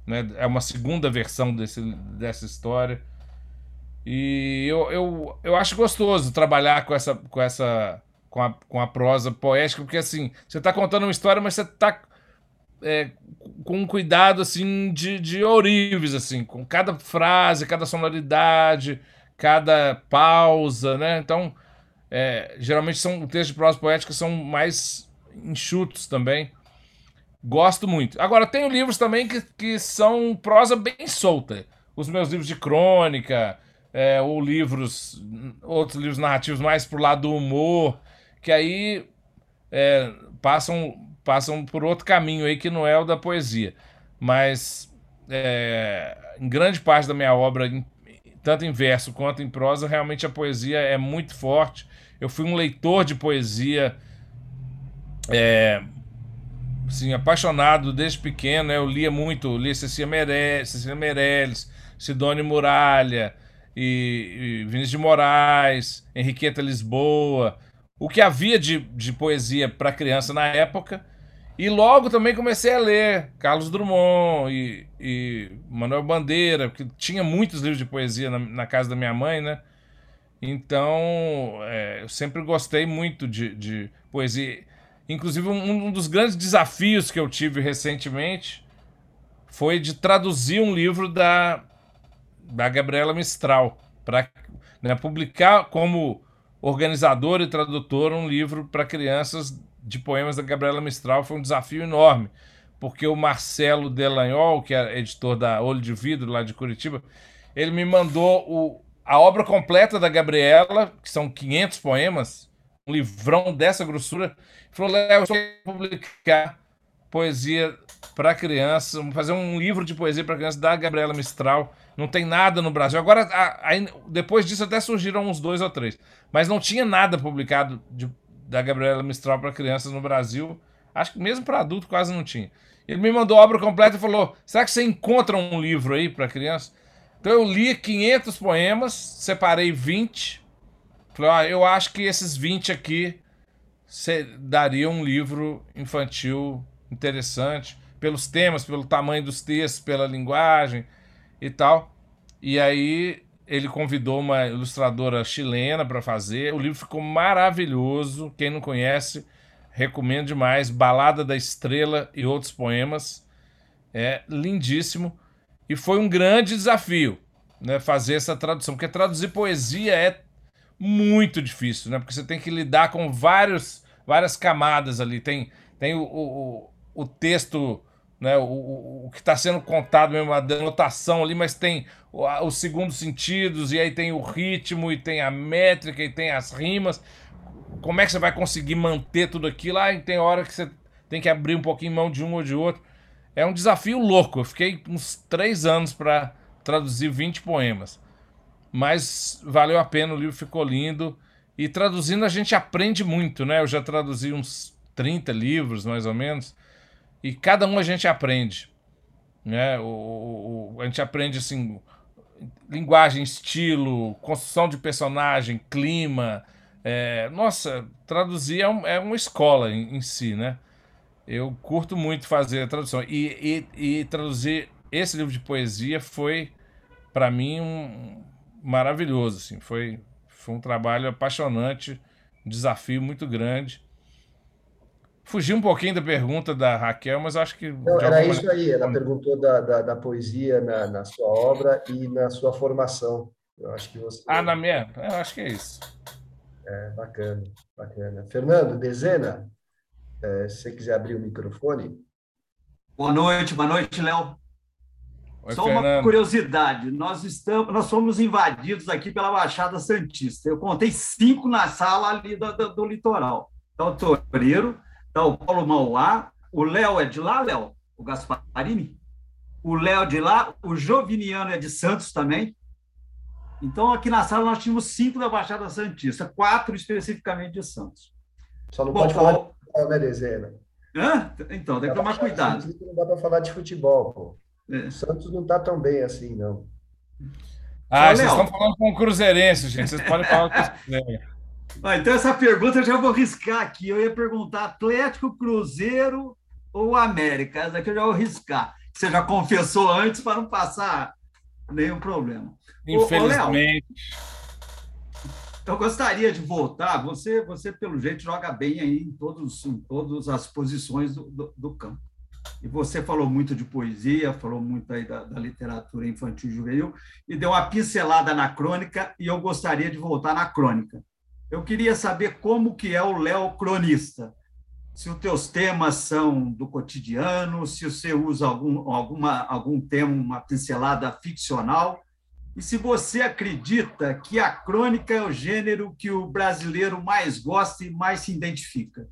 né? É uma segunda versão desse, dessa história. E eu, eu, eu acho gostoso trabalhar com essa, com essa com a, com a prosa poética, porque assim, você está contando uma história, mas você está é, com um cuidado assim de, de ourives, assim, com cada frase, cada sonoridade, cada pausa, né? Então, é, geralmente são textos de prosa poética são mais enxutos também. Gosto muito. Agora, tenho livros também que, que são prosa bem solta. Os meus livros de crônica, é, ou livros, outros livros narrativos mais pro lado do humor, que aí é, passam, passam por outro caminho aí que não é o da poesia. Mas é, em grande parte da minha obra, em, tanto em verso quanto em prosa, realmente a poesia é muito forte. Eu fui um leitor de poesia é, assim, apaixonado desde pequeno, né? Eu lia muito, lia Cecília Meirelles, Cecília Meirelles Sidônio Muralha, e, e Vinícius de Moraes, Henriqueta Lisboa, o que havia de, de poesia para criança na época. E logo também comecei a ler Carlos Drummond e, e Manuel Bandeira, porque tinha muitos livros de poesia na, na casa da minha mãe, né? Então, é, eu sempre gostei muito de, de poesia. Inclusive, um, um dos grandes desafios que eu tive recentemente foi de traduzir um livro da, da Gabriela Mistral para né, publicar como organizador e tradutor um livro para crianças de poemas da Gabriela Mistral foi um desafio enorme, porque o Marcelo Delanhol, que é editor da Olho de Vidro lá de Curitiba, ele me mandou o, a obra completa da Gabriela, que são 500 poemas, um livrão dessa grossura, falou: Léo, eu quero publicar poesia para criança, fazer um livro de poesia para criança da Gabriela Mistral. Não tem nada no Brasil. Agora, aí, depois disso, até surgiram uns dois ou três. Mas não tinha nada publicado de, da Gabriela Mistral para crianças no Brasil. Acho que mesmo para adulto quase não tinha. Ele me mandou a obra completa e falou: Será que você encontra um livro aí para criança? Então eu li 500 poemas, separei 20. Falei: ah, Eu acho que esses 20 aqui daria um livro infantil interessante, pelos temas, pelo tamanho dos textos, pela linguagem e tal. E aí ele convidou uma ilustradora chilena para fazer. O livro ficou maravilhoso. Quem não conhece, recomendo demais. Balada da Estrela e outros poemas. É lindíssimo. E foi um grande desafio né, fazer essa tradução, porque traduzir poesia é muito difícil, né? Porque você tem que lidar com vários, várias camadas ali. Tem, tem o, o, o texto, né, o, o que está sendo contado mesmo, a denotação ali, mas tem os segundos sentidos, e aí tem o ritmo, e tem a métrica, e tem as rimas. Como é que você vai conseguir manter tudo aquilo? Ah, tem hora que você tem que abrir um pouquinho mão de um ou de outro. É um desafio louco. Eu fiquei uns três anos para traduzir 20 poemas. Mas valeu a pena, o livro ficou lindo. E traduzindo a gente aprende muito, né? Eu já traduzi uns 30 livros, mais ou menos. E cada um a gente aprende. Né? O, o, a gente aprende assim, linguagem, estilo, construção de personagem, clima. É, nossa, traduzir é, um, é uma escola em, em, si, né? Eu curto muito fazer a tradução. E, e, e traduzir esse livro de poesia foi, para mim, um, maravilhoso. Assim. Foi, foi um trabalho apaixonante, um desafio muito grande. Fugi um pouquinho da pergunta da Raquel, mas acho que. Não, era isso aí, ela perguntou da, da, da poesia na, na, sua obra e na sua formação. Eu acho que você. Ah, na minha? Eu acho que é isso. É, bacana, bacana. Fernando, dezena, é, se você quiser abrir o microfone. Boa noite, boa noite, Léo. Oi, Só Fernando. uma curiosidade: nós estamos, nós fomos invadidos aqui pela Baixada Santista. Eu contei cinco na sala ali do, do, do litoral. Está o Toreiro, está o Paulo Mauá, o Léo é de lá, Léo? O Gasparini? O Léo é de lá, o Joviniano é de Santos também. Então, aqui na sala nós tínhamos cinco da Baixada Santista, quatro especificamente de Santos. Só não Bom, pode falar de futebol, né, Dezena? Hã? Então, tem que tomar cuidado. Não dá para falar de futebol, pô. É. O Santos não está tão bem assim, não. Ah, vocês estão falando com o Cruzeirense, gente. Vocês podem falar com o ah, então, essa pergunta eu já vou riscar aqui. Eu ia perguntar Atlético, Cruzeiro ou América. Essa daqui eu já vou riscar. Você já confessou antes para não passar nenhum problema. Infelizmente. Ô, eu gostaria de voltar. Você, você, pelo jeito, joga bem aí em, todos, em todas as posições do, do, do campo. E você falou muito de poesia, falou muito aí da, da literatura infantil e juvenil, e deu uma pincelada na crônica, e eu gostaria de voltar na crônica. Eu queria saber como que é o Léo cronista. Se os teus temas são do cotidiano, se você usa algum, alguma, algum tema, uma pincelada ficcional, e se você acredita que a crônica é o gênero que o brasileiro mais gosta e mais se identifica.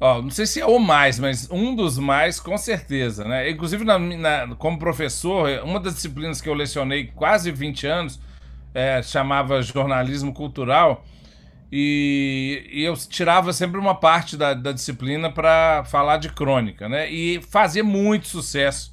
Ó, não sei se é o mais, mas um dos mais, com certeza, né? Inclusive, na, na, como professor, uma das disciplinas que eu lecionei quase 20 anos é, chamava jornalismo cultural. E, e, eu tirava sempre uma parte da, da disciplina para falar de crônica, né? E fazia muito sucesso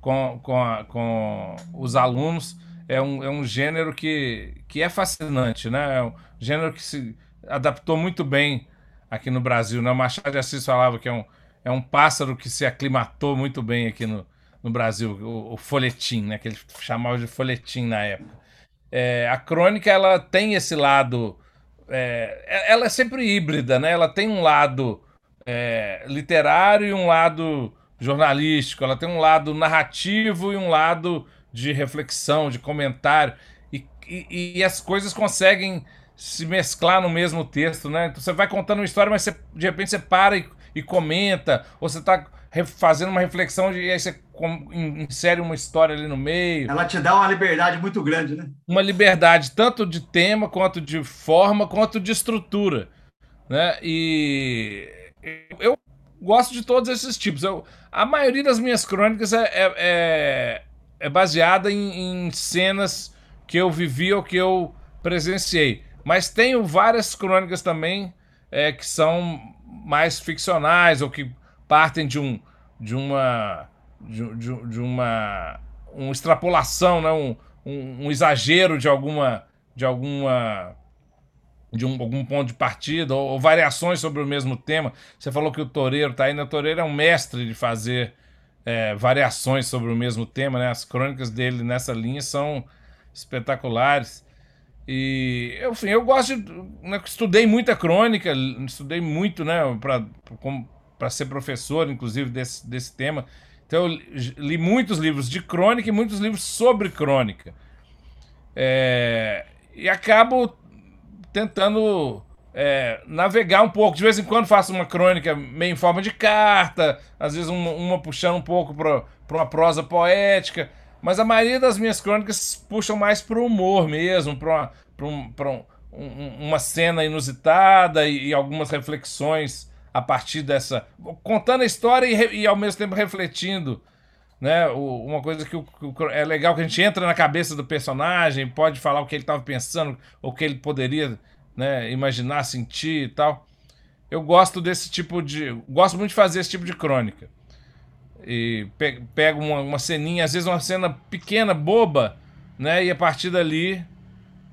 com, com, a, com os alunos. É um, é um gênero que, que é fascinante, né? É um gênero que se adaptou muito bem aqui no Brasil. Né? O Machado de Assis falava que é um, é um pássaro que se aclimatou muito bem aqui no, no Brasil, o, o folhetim, né? que ele chamava de folhetim na época. É, a crônica ela tem esse lado. É, ela é sempre híbrida, né? Ela tem um lado é, literário e um lado jornalístico. Ela tem um lado narrativo e um lado de reflexão, de comentário. E, e, e as coisas conseguem se mesclar no mesmo texto, né? Então você vai contando uma história, mas você, de repente você para e, e comenta, ou você está fazendo uma reflexão e aí você insere uma história ali no meio. Ela te dá uma liberdade muito grande, né? Uma liberdade tanto de tema, quanto de forma, quanto de estrutura, né? E eu gosto de todos esses tipos. Eu, a maioria das minhas crônicas é, é, é, é baseada em, em cenas que eu vivi ou que eu presenciei. Mas tenho várias crônicas também é, que são mais ficcionais ou que partem de um de uma de, de, uma uma extrapolação, né? um, um, um, exagero de alguma de alguma de um, algum ponto de partida ou, ou, variações sobre o mesmo tema. Você falou que o Toreiro tá aí, né? O Toreiro é um mestre de fazer é, variações sobre o mesmo tema, né? As crônicas dele nessa linha são espetaculares. E, enfim, eu gosto de. Né, estudei muita crônica, estudei muito, né, para ser professor, inclusive, desse, desse tema. Então, eu li muitos livros de crônica e muitos livros sobre crônica. É, e acabo tentando é, navegar um pouco. De vez em quando faço uma crônica meio em forma de carta, às vezes uma, uma puxando um pouco para uma prosa poética. Mas a maioria das minhas crônicas puxam mais para o humor mesmo, para um, um, uma cena inusitada e, e, algumas reflexões a partir dessa. contando a história e, e ao mesmo tempo refletindo. Né? O, uma coisa que o, é legal que a gente entra na cabeça do personagem, pode falar o que ele estava pensando, o que ele poderia né, imaginar, sentir e tal. Eu gosto desse tipo de. Gosto muito de fazer esse tipo de crônica e pego uma, uma ceninha, às vezes uma cena pequena, boba, né? E a partir dali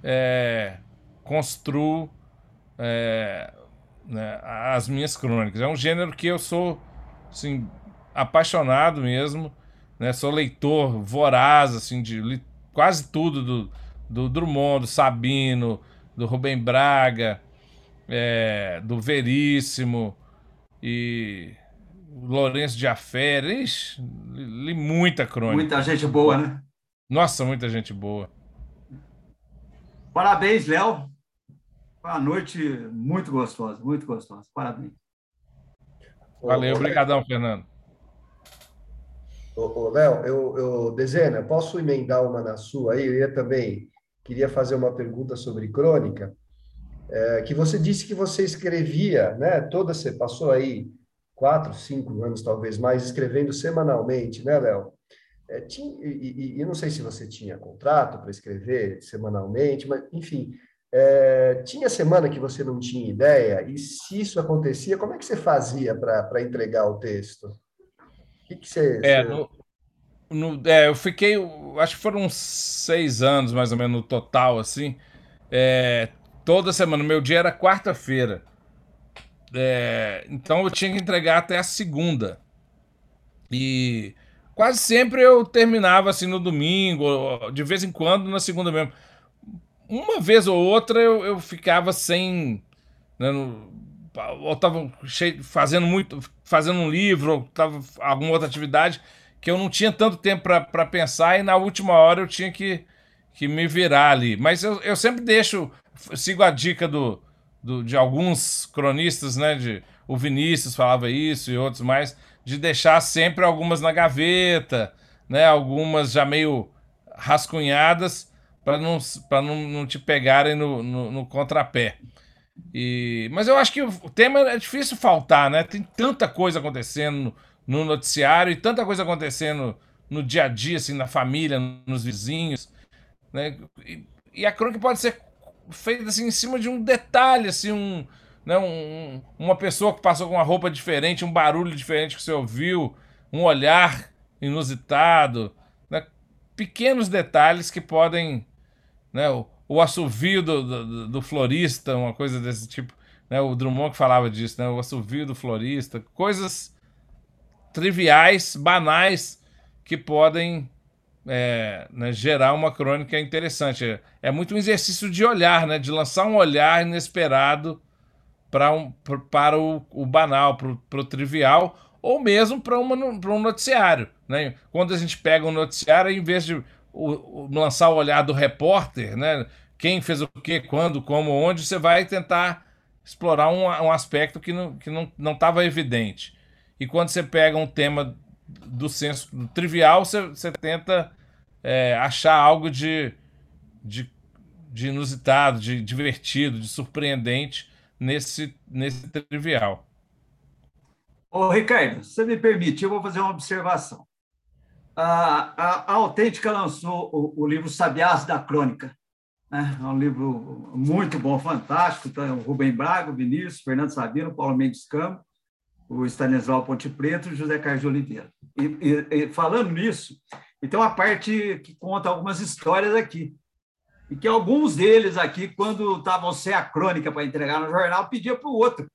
é, construo é, né, as minhas crônicas. É um gênero que eu sou assim, apaixonado mesmo, né? Sou leitor voraz assim de li quase tudo do, do Drummond, do Sabino, do Rubem Braga, é, do Veríssimo e Lourenço de Afera, ixi, li muita crônica. Muita gente boa, né? Nossa, muita gente boa. Parabéns, Léo. Uma noite muito gostosa, muito gostosa. Parabéns. Valeu, obrigadão, Fernando. Ô, Léo, eu, eu, Dezena, posso emendar uma na sua aí? Eu ia também, queria fazer uma pergunta sobre crônica, é, que você disse que você escrevia, né? Toda, você passou aí quatro, cinco anos, talvez mais, escrevendo semanalmente, né, Léo? É, tinha, e, e, e, não sei se você tinha contrato para escrever semanalmente, mas, enfim, é, tinha semana que você não tinha ideia, e se isso acontecia, como é que você fazia para entregar o texto? O que, que você. É, você... No, no, é, eu fiquei, acho que foram uns seis anos mais ou menos no total, assim. É, toda semana, meu dia era quarta-feira. É, então eu tinha que entregar até a segunda. E quase sempre eu terminava assim no domingo, de vez em quando na segunda mesmo. Uma vez ou outra eu, eu ficava sem. Né, no, ou tava cheio, fazendo muito, fazendo um livro, ou alguma outra atividade que eu não tinha tanto tempo para pensar e na última hora eu tinha que, que me virar ali. Mas eu, eu sempre deixo, sigo a dica do, do, de alguns cronistas, né? De, o Vinícius falava isso e outros mais, de deixar sempre algumas na gaveta, né? Algumas já meio rascunhadas para não, não, não te pegarem no, no, no contrapé. E, mas eu acho que o tema é difícil faltar, né? Tem tanta coisa acontecendo no, no noticiário e tanta coisa acontecendo no dia a dia, assim, na família, nos vizinhos, né? E, e a crônica pode ser feita assim em cima de um detalhe, assim, um, né, um, uma pessoa que passou com uma roupa diferente, um barulho diferente que você ouviu, um olhar inusitado, né, pequenos detalhes que podem, né, o, o assovio do, do, do, florista, uma coisa desse tipo, né, o Drummond que falava disso, né, o assovio do florista, coisas triviais, banais, que podem é, né, gerar uma crônica interessante. É muito um exercício de olhar, né, de lançar um olhar inesperado para um, para o, o banal, para o trivial, ou mesmo para um noticiário. Né? Quando a gente pega um noticiário, em vez de o, o, lançar o olhar do repórter, né, quem fez o que, quando, como, onde, você vai tentar explorar um, um aspecto que não estava que não, não evidente. E quando você pega um tema do senso do trivial, você, você tenta é, achar algo de, de, de inusitado, de divertido, de surpreendente nesse, nesse trivial. Ô, Ricardo, se você me permite, eu vou fazer uma observação. A, a, a Autêntica lançou o, o, livro Sabiás da Crônica. Né? É um livro muito bom, fantástico. Então, o Rubem Braga, o Vinícius, Fernando Sabino, Paulo Mendes Campos, o Stanislau Ponte Preto e José Carlos de Oliveira. E, e, e, falando nisso, então a parte que conta algumas histórias aqui. E que alguns deles aqui, quando estavam sem a crônica para entregar no jornal, pedia para o outro.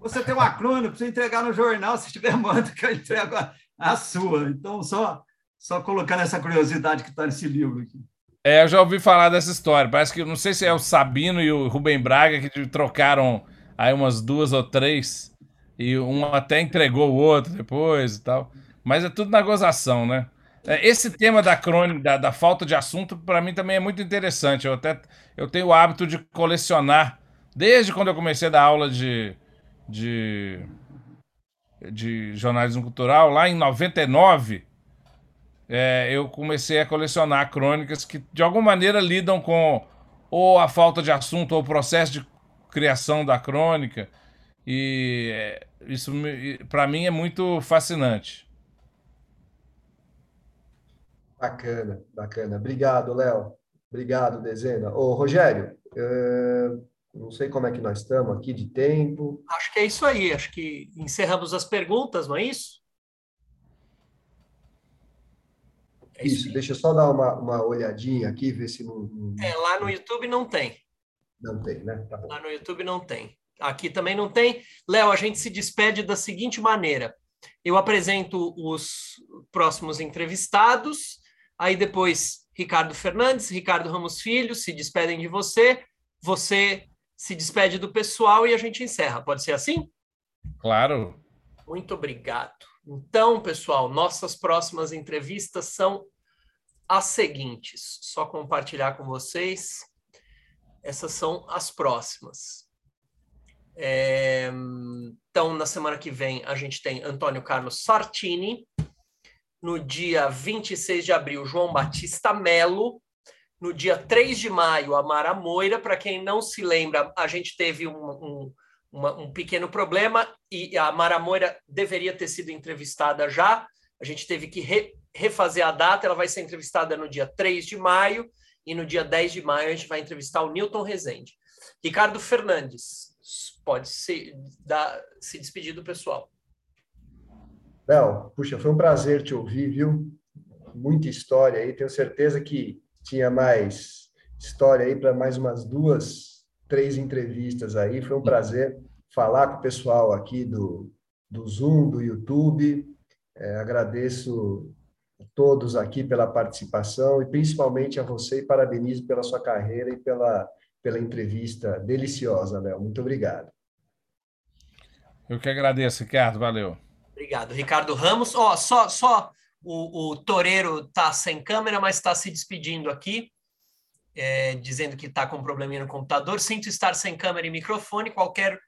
Você tem uma crônica você entregar no jornal, se tiver, manda que eu entrego a sua. Então, só, só colocando essa curiosidade que está nesse livro aqui. É, eu já ouvi falar dessa história. Parece que não sei se é o Sabino e o Rubem Braga que trocaram aí umas duas ou três e um até entregou o outro depois e tal. Mas é tudo na gozação, né? É, esse tema da crônica, da, da falta de assunto, para mim também é muito interessante. Eu até eu tenho o hábito de colecionar desde quando eu comecei a dar aula de, de, de jornalismo cultural, lá em 99, é, eu comecei a colecionar crônicas que de alguma maneira lidam com ou a falta de assunto ou o processo de criação da crônica. E é, isso para mim é muito fascinante. Bacana, bacana. Obrigado, Léo. Obrigado, Dezena. Ô, Rogério, uh, não sei como é que nós estamos aqui de tempo. Acho que é isso aí. Acho que encerramos as perguntas, não é isso? É isso, isso deixa eu só dar uma, uma olhadinha aqui, ver se não, não, É, lá no YouTube não tem. Não tem, né? Tá lá no YouTube não tem. Aqui também não tem. Léo, a gente se despede da seguinte maneira. Eu apresento os próximos entrevistados Aí depois, Ricardo Fernandes, Ricardo Ramos Filho se despedem de você, você se despede do pessoal e a gente encerra. Pode ser assim? Claro. Muito obrigado. Então, pessoal, nossas próximas entrevistas são as seguintes. Só compartilhar com vocês. Essas são as próximas. É... Então, na semana que vem, a gente tem Antônio Carlos Sartini, no dia 26 de abril, João Batista Melo. No dia 3 de maio, a Mara Moira. Para quem não se lembra, a gente teve um, um, uma, um pequeno problema e a Mara Moira deveria ter sido entrevistada já. A gente teve que re, refazer a data. Ela vai ser entrevistada no dia 3 de maio e no dia 10 de maio a gente vai entrevistar o Newton Rezende. Ricardo Fernandes, pode se, dar, se despedir do pessoal. Léo, puxa, foi um prazer te ouvir, viu? Muita história aí, tenho certeza que tinha mais história aí para mais umas duas, três entrevistas aí. Foi um prazer falar com o pessoal aqui do, do Zoom, do YouTube. É, agradeço a todos aqui pela participação e principalmente a você e parabenizo pela sua carreira e pela, pela entrevista deliciosa, Léo. Muito obrigado. Eu que agradeço, Ricardo. Valeu. Obrigado. Ricardo Ramos. Ó, oh, só, só o, o Toreiro está sem câmera, mas está se despedindo aqui, é, dizendo que está com um probleminha no computador. Sinto estar sem câmera e microfone. Qualquer,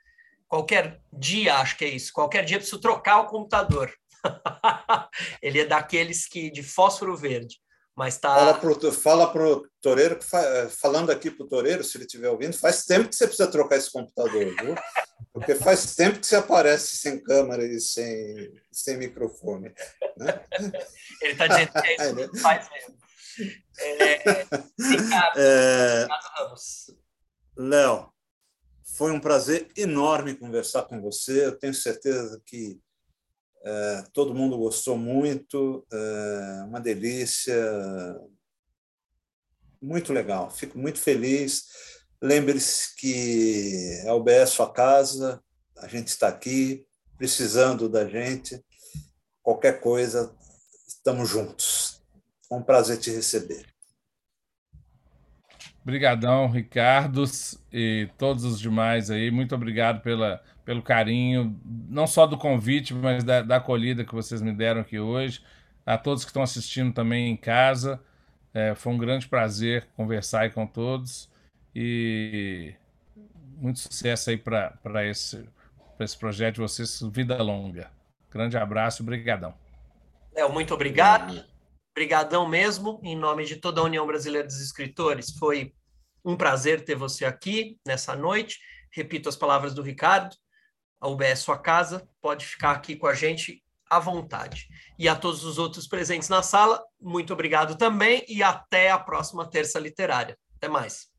qualquer dia, acho que é isso, qualquer dia preciso trocar o computador. Ele é daqueles que de fósforo verde. Mas tá... Fala pro, fala pro Toreiro, falando aqui pro Toreiro, se ele estiver ouvindo, faz tempo que você precisa trocar esse computador, viu? Porque faz tempo que você aparece sem câmera e sem, sem microfone. Né? Ele está dizendo que é isso, né? faz mesmo. É, Ricardo, é, Ramos. Léo, foi um prazer enorme conversar com você. Eu tenho certeza que é, todo mundo gostou muito, é, uma delícia, muito legal. Fico muito feliz. Lembre-se que a UBS é sua casa, a gente está aqui precisando da gente. Qualquer coisa, estamos juntos. É um prazer te receber. Obrigadão, Ricardo e todos os demais aí. Muito obrigado pela pelo carinho, não só do convite, mas da, da acolhida que vocês me deram aqui hoje. A todos que estão assistindo também em casa. É, foi um grande prazer conversar aí com todos. E muito sucesso aí para esse, esse projeto de vocês, vida longa. Grande abraço brigadão. Léo, muito obrigado. Obrigadão mesmo, em nome de toda a União Brasileira dos Escritores. Foi um prazer ter você aqui nessa noite. Repito as palavras do Ricardo a UBS Sua Casa, pode ficar aqui com a gente à vontade. E a todos os outros presentes na sala, muito obrigado também e até a próxima terça literária. Até mais.